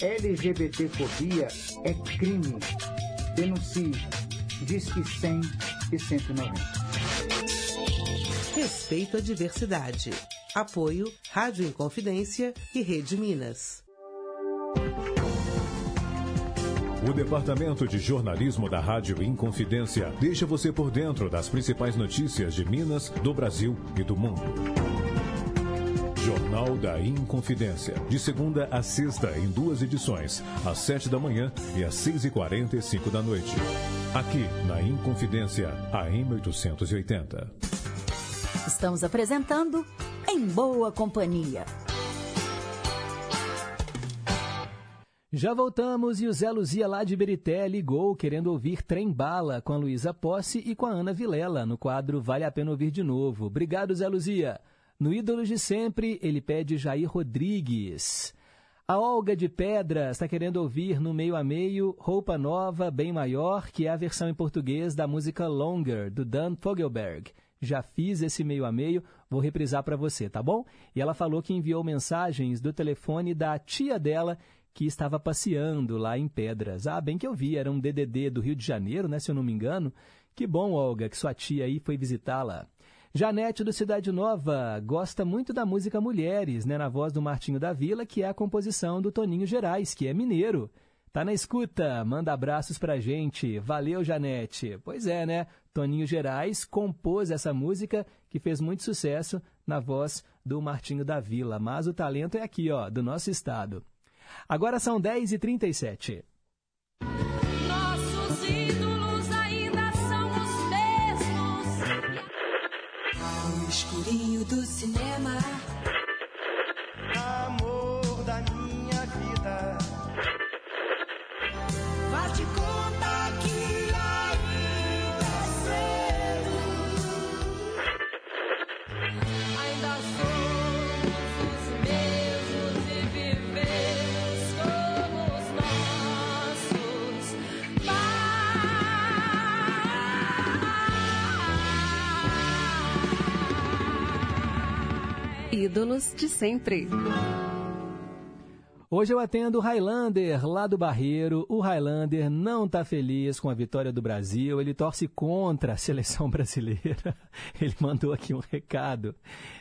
LGBTfobia é crime. Denuncie. Disque 100 e 190. Respeito à diversidade. Apoio Rádio Inconfidência e Rede Minas. O Departamento de Jornalismo da Rádio Inconfidência deixa você por dentro das principais notícias de Minas, do Brasil e do mundo. Jornal da Inconfidência. De segunda a sexta, em duas edições, às sete da manhã e às seis e quarenta e cinco da noite. Aqui, na Inconfidência, AM 880. Estamos apresentando Em Boa Companhia. Já voltamos e o Zé Luzia lá de Berité ligou querendo ouvir Trem Bala com a Luísa Posse e com a Ana Vilela no quadro Vale a Pena Ouvir de Novo. Obrigado, Zé Luzia. No Ídolos de Sempre, ele pede Jair Rodrigues. A Olga de Pedras está querendo ouvir no meio a meio Roupa Nova, Bem Maior, que é a versão em português da música Longer, do Dan Fogelberg. Já fiz esse meio a meio, vou reprisar para você, tá bom? E ela falou que enviou mensagens do telefone da tia dela, que estava passeando lá em Pedras. Ah, bem que eu vi, era um DDD do Rio de Janeiro, né, se eu não me engano. Que bom, Olga, que sua tia aí foi visitá-la. Janete do Cidade Nova gosta muito da música Mulheres, né, na voz do Martinho da Vila, que é a composição do Toninho Gerais, que é mineiro. Tá na escuta, manda abraços pra gente. Valeu, Janete. Pois é, né? Toninho Gerais compôs essa música que fez muito sucesso na voz do Martinho da Vila, mas o talento é aqui, ó, do nosso estado. Agora são 10h37. Do cinema. Ídolos de sempre. Hoje eu atendo o Highlander, lá do Barreiro. O Highlander não está feliz com a vitória do Brasil, ele torce contra a seleção brasileira. Ele mandou aqui um recado.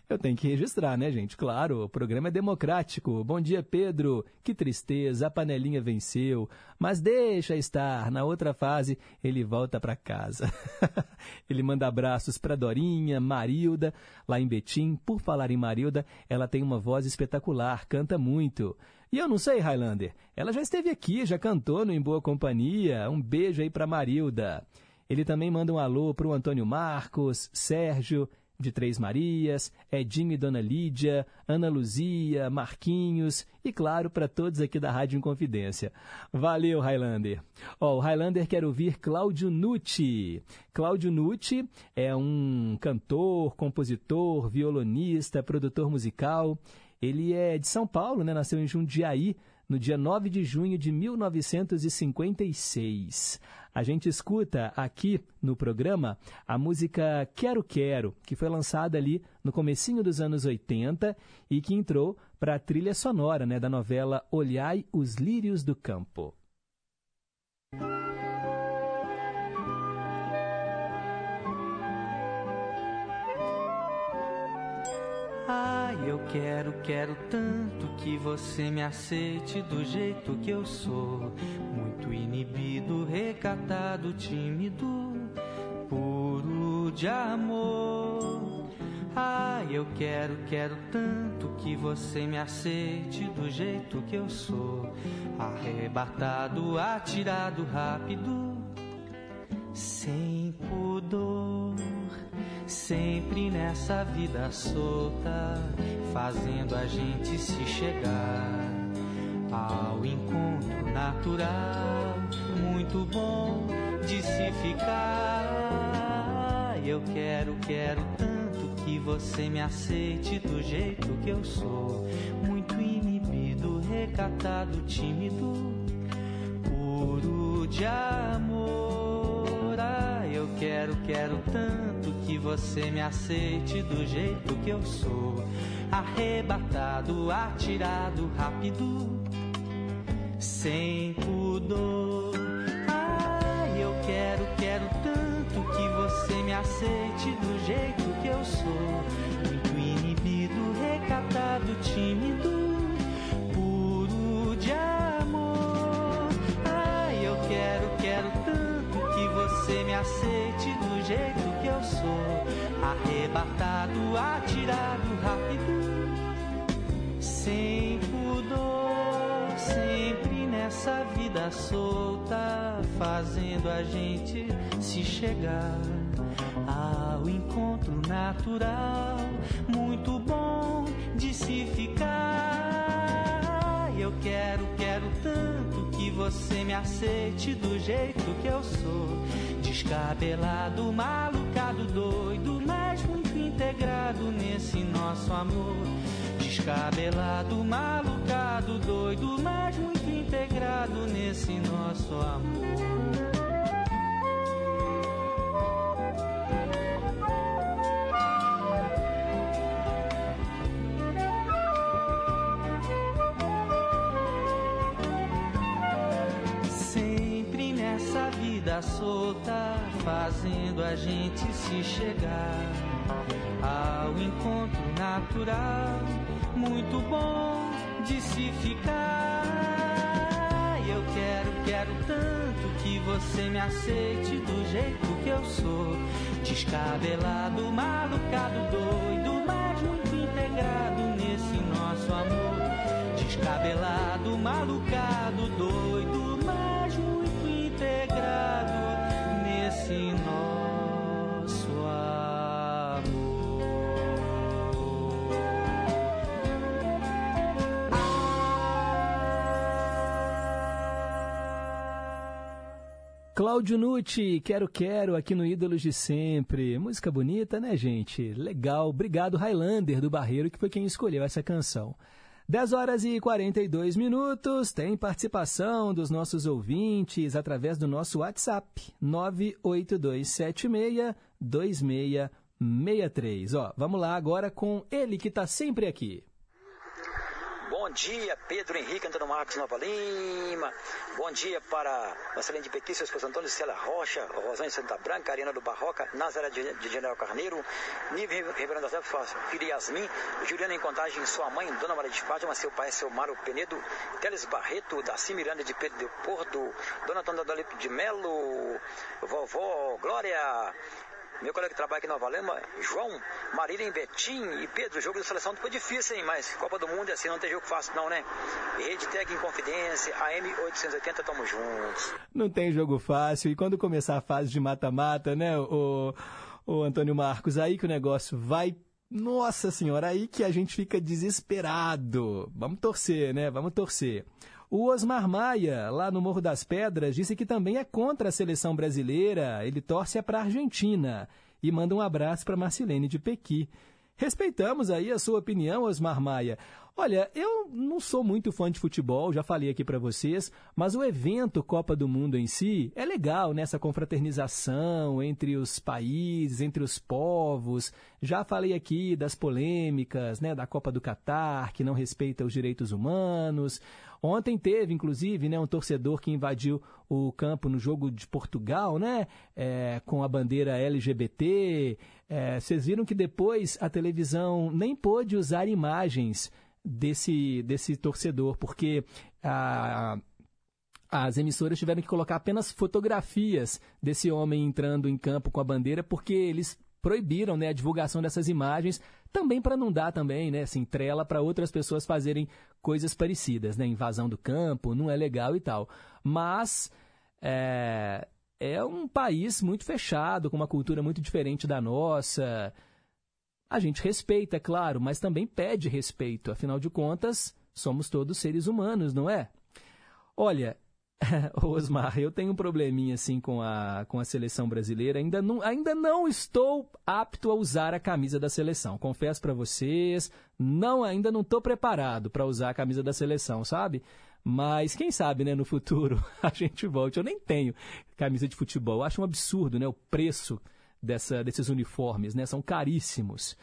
Eu tenho que registrar, né, gente? Claro, o programa é democrático. Bom dia, Pedro. Que tristeza, a panelinha venceu. Mas deixa estar, na outra fase ele volta para casa. ele manda abraços para Dorinha, Marilda, lá em Betim. Por falar em Marilda, ela tem uma voz espetacular, canta muito. E eu não sei, Highlander, ela já esteve aqui, já cantou no Em Boa Companhia. Um beijo aí para Marilda. Ele também manda um alô para o Antônio Marcos, Sérgio, de Três Marias, Edinho e Dona Lídia, Ana Luzia, Marquinhos e, claro, para todos aqui da Rádio Inconfidência. Valeu, Highlander. Ó, o Highlander quer ouvir Cláudio Nucci. Cláudio Nucci é um cantor, compositor, violonista, produtor musical. Ele é de São Paulo, né? nasceu em Jundiaí, no dia 9 de junho de 1956. A gente escuta aqui no programa a música Quero Quero, que foi lançada ali no comecinho dos anos 80 e que entrou para a trilha sonora né, da novela Olhai os Lírios do Campo. Ai, eu quero, quero tanto que você me aceite do jeito que eu sou. Muito inibido, recatado, tímido, puro de amor. Ai, eu quero, quero tanto que você me aceite do jeito que eu sou. Arrebatado, atirado, rápido, sem pudor. Sempre nessa vida solta, fazendo a gente se chegar ao encontro natural, muito bom de se ficar. Eu quero, quero tanto que você me aceite do jeito que eu sou, muito inibido, recatado, tímido, puro de amor. Ah, eu quero, quero tanto que você me aceite do jeito que eu sou. Arrebatado, atirado, rápido, sem pudor. Ai, eu quero, quero tanto que você me aceite do jeito que eu sou. Muito inibido, recatado, tímido, puro de. Arrebatado, atirado, rápido, sem pudor, sempre nessa vida solta, fazendo a gente se chegar ao encontro natural, muito bom de se ficar. Eu quero, quero tanto que você me aceite do jeito que eu sou. Descabelado, malucado, doido, mas amor. Descabelado, malucado, doido, mas muito integrado nesse nosso amor. Sempre nessa vida solta, fazendo a gente se chegar ao encontro natural, muito bom de se ficar. Eu quero, quero tanto que você me aceite do jeito que eu sou, descabelado, malucado, doido, mas muito integrado nesse nosso amor. Descabelado, malucado, Cláudio Nucci, Quero Quero, aqui no Ídolos de Sempre. Música bonita, né, gente? Legal. Obrigado, Highlander do Barreiro, que foi quem escolheu essa canção. 10 horas e 42 minutos. Tem participação dos nossos ouvintes através do nosso WhatsApp, 98276 26 63. Ó, vamos lá agora com ele que está sempre aqui. Bom dia, Pedro Henrique Antônio Marcos Nova Lima. Bom dia para Marcelino de Pequi, seu esposo Antônio Cela Rocha, Rosane Santa Branca, Ariana do Barroca, Nazaré de, General Carneiro, Nível Ribeirão das Neves, filha Yasmin, Juliana em Contagem, sua mãe, Dona Maria de Fátima, seu pai, seu Mário Penedo, Teles Barreto, Daci Miranda de Pedro de Porto, Dona Antônia de Melo, Vovó Glória, meu colega que trabalha aqui em Nova Lima, João, Marília, Betim e Pedro, o jogo da seleção foi difícil, hein? Mas Copa do Mundo é assim, não tem jogo fácil não, né? Rede Tech em Confidência, AM 880, tamo juntos. Não tem jogo fácil. E quando começar a fase de mata-mata, né, o, o Antônio Marcos, aí que o negócio vai. Nossa senhora, aí que a gente fica desesperado. Vamos torcer, né? Vamos torcer. O Osmar Maia, lá no Morro das Pedras, disse que também é contra a seleção brasileira. Ele torce é para a Argentina. E manda um abraço para Marcelene de Pequi. Respeitamos aí a sua opinião, Osmar Maia. Olha, eu não sou muito fã de futebol, já falei aqui para vocês, mas o evento Copa do Mundo em si é legal nessa confraternização entre os países, entre os povos. Já falei aqui das polêmicas, né, da Copa do Catar, que não respeita os direitos humanos. Ontem teve, inclusive, né, um torcedor que invadiu o campo no jogo de Portugal, né, é, com a bandeira LGBT. É, vocês viram que depois a televisão nem pôde usar imagens desse, desse torcedor, porque a, as emissoras tiveram que colocar apenas fotografias desse homem entrando em campo com a bandeira, porque eles proibiram né, a divulgação dessas imagens, também para não dar também, né, assim, trela para outras pessoas fazerem coisas parecidas, né, invasão do campo, não é legal e tal. Mas é, é um país muito fechado, com uma cultura muito diferente da nossa. A gente respeita, é claro, mas também pede respeito. Afinal de contas, somos todos seres humanos, não é? Olha, Osmar, eu tenho um probleminha assim com a, com a seleção brasileira. Ainda não, ainda não estou apto a usar a camisa da seleção. Confesso para vocês, não ainda não estou preparado para usar a camisa da seleção, sabe? Mas quem sabe, né, no futuro a gente volte. Eu nem tenho camisa de futebol. Eu acho um absurdo, né, o preço dessa, desses uniformes, né? São caríssimos.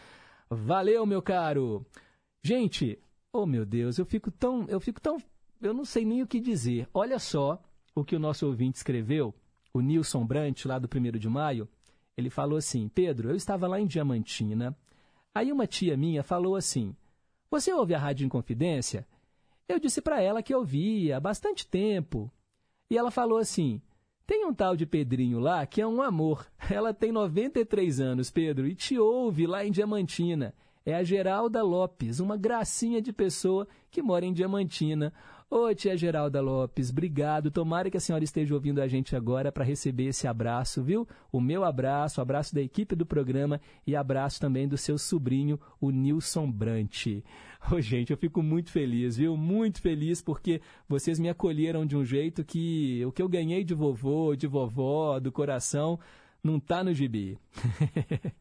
Valeu, meu caro. Gente, oh meu Deus, eu fico tão, eu fico tão, eu não sei nem o que dizer. Olha só o que o nosso ouvinte escreveu, o Nilson Brant, lá do 1 de maio. Ele falou assim: Pedro, eu estava lá em Diamantina. Aí uma tia minha falou assim: Você ouve a Rádio Inconfidência? Eu disse para ela que ouvia há bastante tempo. E ela falou assim: tem um tal de Pedrinho lá que é um amor. Ela tem 93 anos, Pedro, e te ouve lá em Diamantina. É a Geralda Lopes, uma gracinha de pessoa que mora em Diamantina. Ô, tia Geralda Lopes, obrigado. Tomara que a senhora esteja ouvindo a gente agora para receber esse abraço, viu? O meu abraço, abraço da equipe do programa e abraço também do seu sobrinho, o Nilson Brant. Ô, gente, eu fico muito feliz, viu? Muito feliz porque vocês me acolheram de um jeito que o que eu ganhei de vovô, de vovó, do coração, não tá no gibi.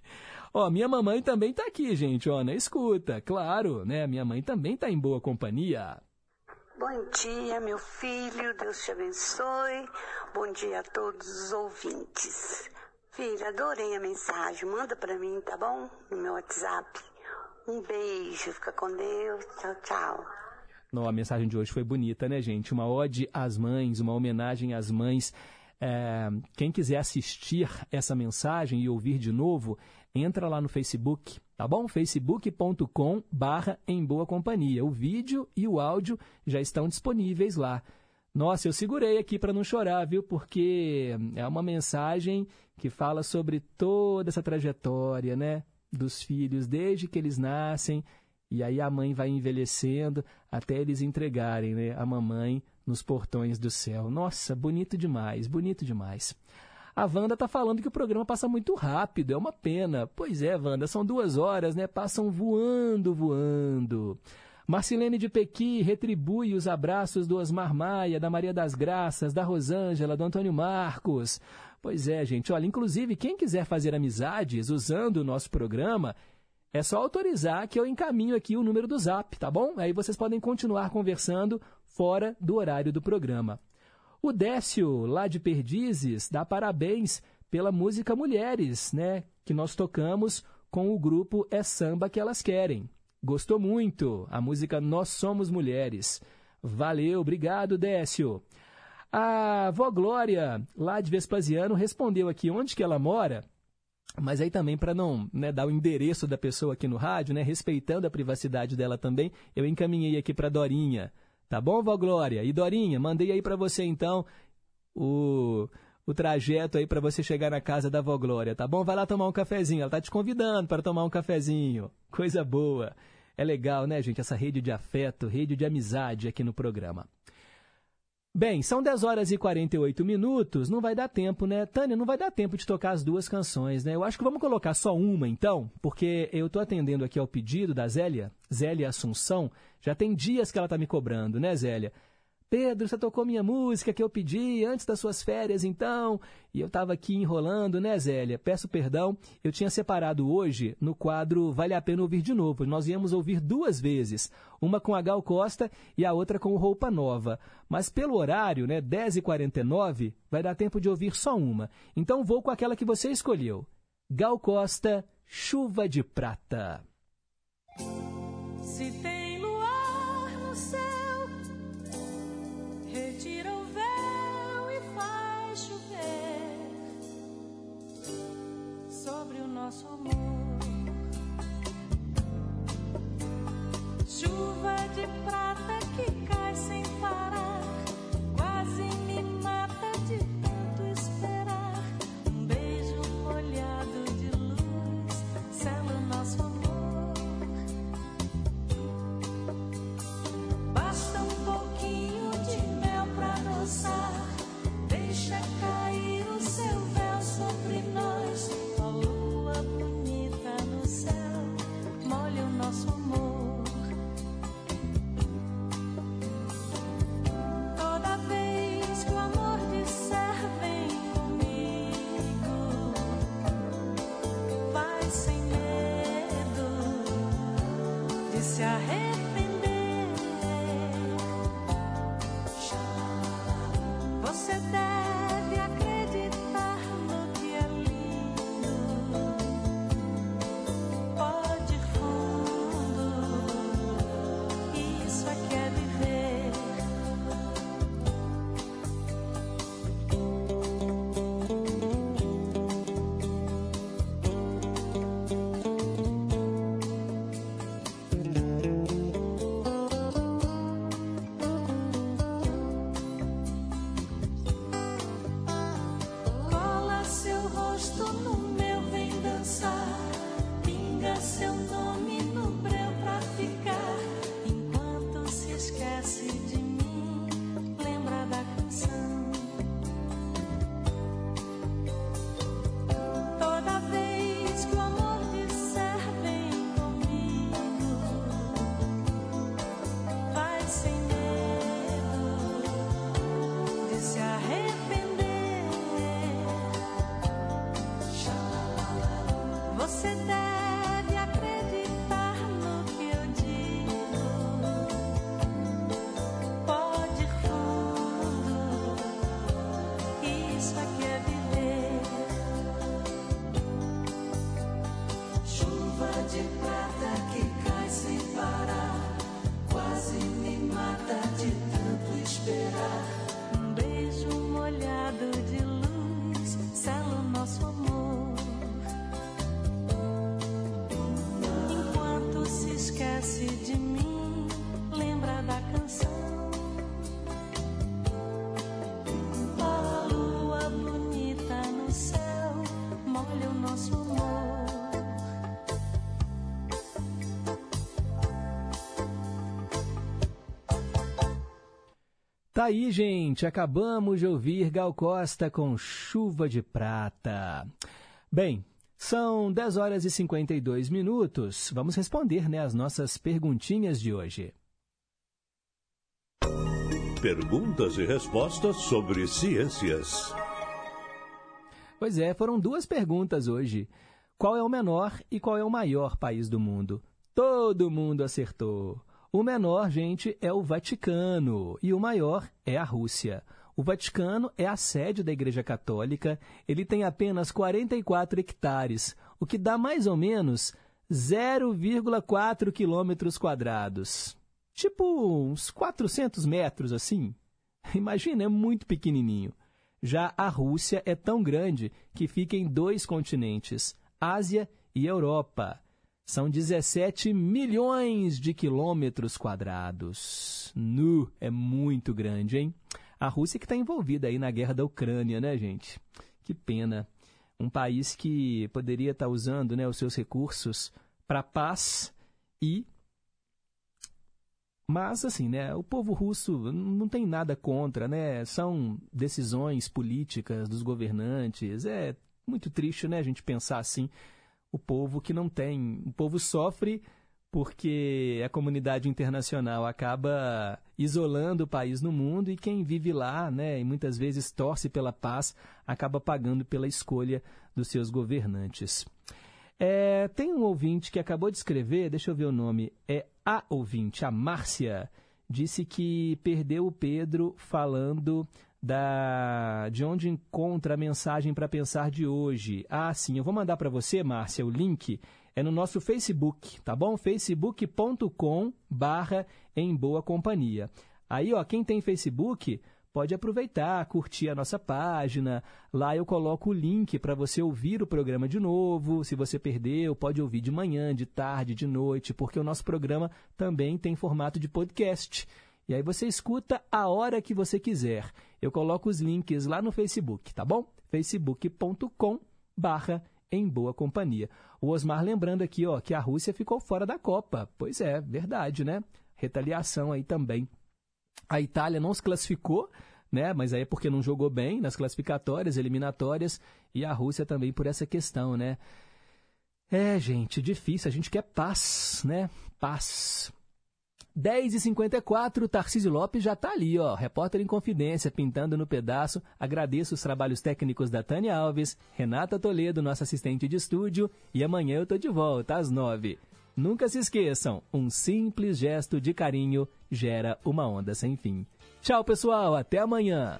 Ó, minha mamãe também tá aqui, gente, ó, na escuta, claro, né? Minha mãe também tá em boa companhia. Bom dia, meu filho, Deus te abençoe. Bom dia a todos os ouvintes. Filha, adorei a mensagem. Manda para mim, tá bom? No meu WhatsApp. Um beijo, fica com Deus. Tchau, tchau. Não, a mensagem de hoje foi bonita, né, gente? Uma ode às mães, uma homenagem às mães. É, quem quiser assistir essa mensagem e ouvir de novo, entra lá no Facebook, tá bom? facebook.com barra em boa companhia. O vídeo e o áudio já estão disponíveis lá. Nossa, eu segurei aqui para não chorar, viu? Porque é uma mensagem que fala sobre toda essa trajetória, né? Dos filhos, desde que eles nascem, e aí a mãe vai envelhecendo até eles entregarem né, a mamãe nos portões do céu. Nossa, bonito demais, bonito demais. A Wanda está falando que o programa passa muito rápido, é uma pena. Pois é, Wanda, são duas horas, né? Passam voando, voando. Marcilene de Pequi retribui os abraços do Osmar Maia, da Maria das Graças, da Rosângela, do Antônio Marcos. Pois é, gente. Olha, inclusive, quem quiser fazer amizades usando o nosso programa, é só autorizar que eu encaminho aqui o número do zap, tá bom? Aí vocês podem continuar conversando fora do horário do programa. O Décio, lá de Perdizes, dá parabéns pela música Mulheres, né? Que nós tocamos com o grupo É Samba que Elas Querem. Gostou muito? A música Nós Somos Mulheres. Valeu, obrigado, Décio. A vó Glória, lá de Vespasiano, respondeu aqui onde que ela mora. Mas aí também, para não né, dar o endereço da pessoa aqui no rádio, né, respeitando a privacidade dela também, eu encaminhei aqui para Dorinha. Tá bom, vó Glória? E Dorinha, mandei aí para você então o, o trajeto aí para você chegar na casa da vó Glória, tá bom? Vai lá tomar um cafezinho. Ela tá te convidando para tomar um cafezinho. Coisa boa. É legal, né, gente? Essa rede de afeto, rede de amizade aqui no programa. Bem, são 10 horas e 48 minutos, não vai dar tempo, né? Tânia, não vai dar tempo de tocar as duas canções, né? Eu acho que vamos colocar só uma, então, porque eu estou atendendo aqui ao pedido da Zélia, Zélia Assunção, já tem dias que ela está me cobrando, né, Zélia? Pedro, você tocou minha música que eu pedi antes das suas férias, então. E eu estava aqui enrolando, né, Zélia? Peço perdão. Eu tinha separado hoje no quadro Vale a Pena Ouvir de Novo. Nós íamos ouvir duas vezes. Uma com a Gal Costa e a outra com Roupa Nova. Mas pelo horário, né, 10h49, vai dar tempo de ouvir só uma. Então vou com aquela que você escolheu. Gal Costa, Chuva de Prata. Se tem nosso amor. Chuva de prata Tá aí, gente. Acabamos de ouvir Gal Costa com Chuva de Prata. Bem, são 10 horas e 52 minutos. Vamos responder né, as nossas perguntinhas de hoje. Perguntas e respostas sobre ciências. Pois é, foram duas perguntas hoje. Qual é o menor e qual é o maior país do mundo? Todo mundo acertou. O menor, gente, é o Vaticano e o maior é a Rússia. O Vaticano é a sede da Igreja Católica. Ele tem apenas 44 hectares, o que dá mais ou menos 0,4 quilômetros quadrados. Tipo uns 400 metros assim. Imagina, é muito pequenininho. Já a Rússia é tão grande que fica em dois continentes, Ásia e Europa. São 17 milhões de quilômetros quadrados. Nu, é muito grande, hein? A Rússia que está envolvida aí na guerra da Ucrânia, né, gente? Que pena. Um país que poderia estar tá usando né, os seus recursos para paz e mas, assim, né, o povo russo não tem nada contra, né? São decisões políticas dos governantes. É muito triste, né, a gente pensar assim. O povo que não tem. O povo sofre porque a comunidade internacional acaba isolando o país no mundo e quem vive lá, né, e muitas vezes torce pela paz, acaba pagando pela escolha dos seus governantes. É, tem um ouvinte que acabou de escrever, deixa eu ver o nome, é a ouvinte, a Márcia, disse que perdeu o Pedro falando da de onde encontra a mensagem para pensar de hoje. Ah, sim, eu vou mandar para você, Márcia, o link é no nosso Facebook, tá bom? facebook.com em boa companhia. Aí, ó, quem tem Facebook pode aproveitar, curtir a nossa página. Lá eu coloco o link para você ouvir o programa de novo. Se você perdeu, pode ouvir de manhã, de tarde, de noite, porque o nosso programa também tem formato de podcast. E aí você escuta a hora que você quiser. Eu coloco os links lá no Facebook, tá bom? facebook.com barra em boa companhia. O Osmar lembrando aqui, ó, que a Rússia ficou fora da Copa. Pois é, verdade, né? Retaliação aí também a Itália não se classificou, né? Mas aí é porque não jogou bem nas classificatórias, eliminatórias, e a Rússia também por essa questão, né? É, gente, difícil. A gente quer paz, né? Paz. 10h54, Tarcísio Lopes já está ali, ó, repórter em confidência, pintando no pedaço. Agradeço os trabalhos técnicos da Tânia Alves, Renata Toledo, nossa assistente de estúdio, e amanhã eu tô de volta às 9 Nunca se esqueçam, um simples gesto de carinho gera uma onda sem fim. Tchau, pessoal, até amanhã!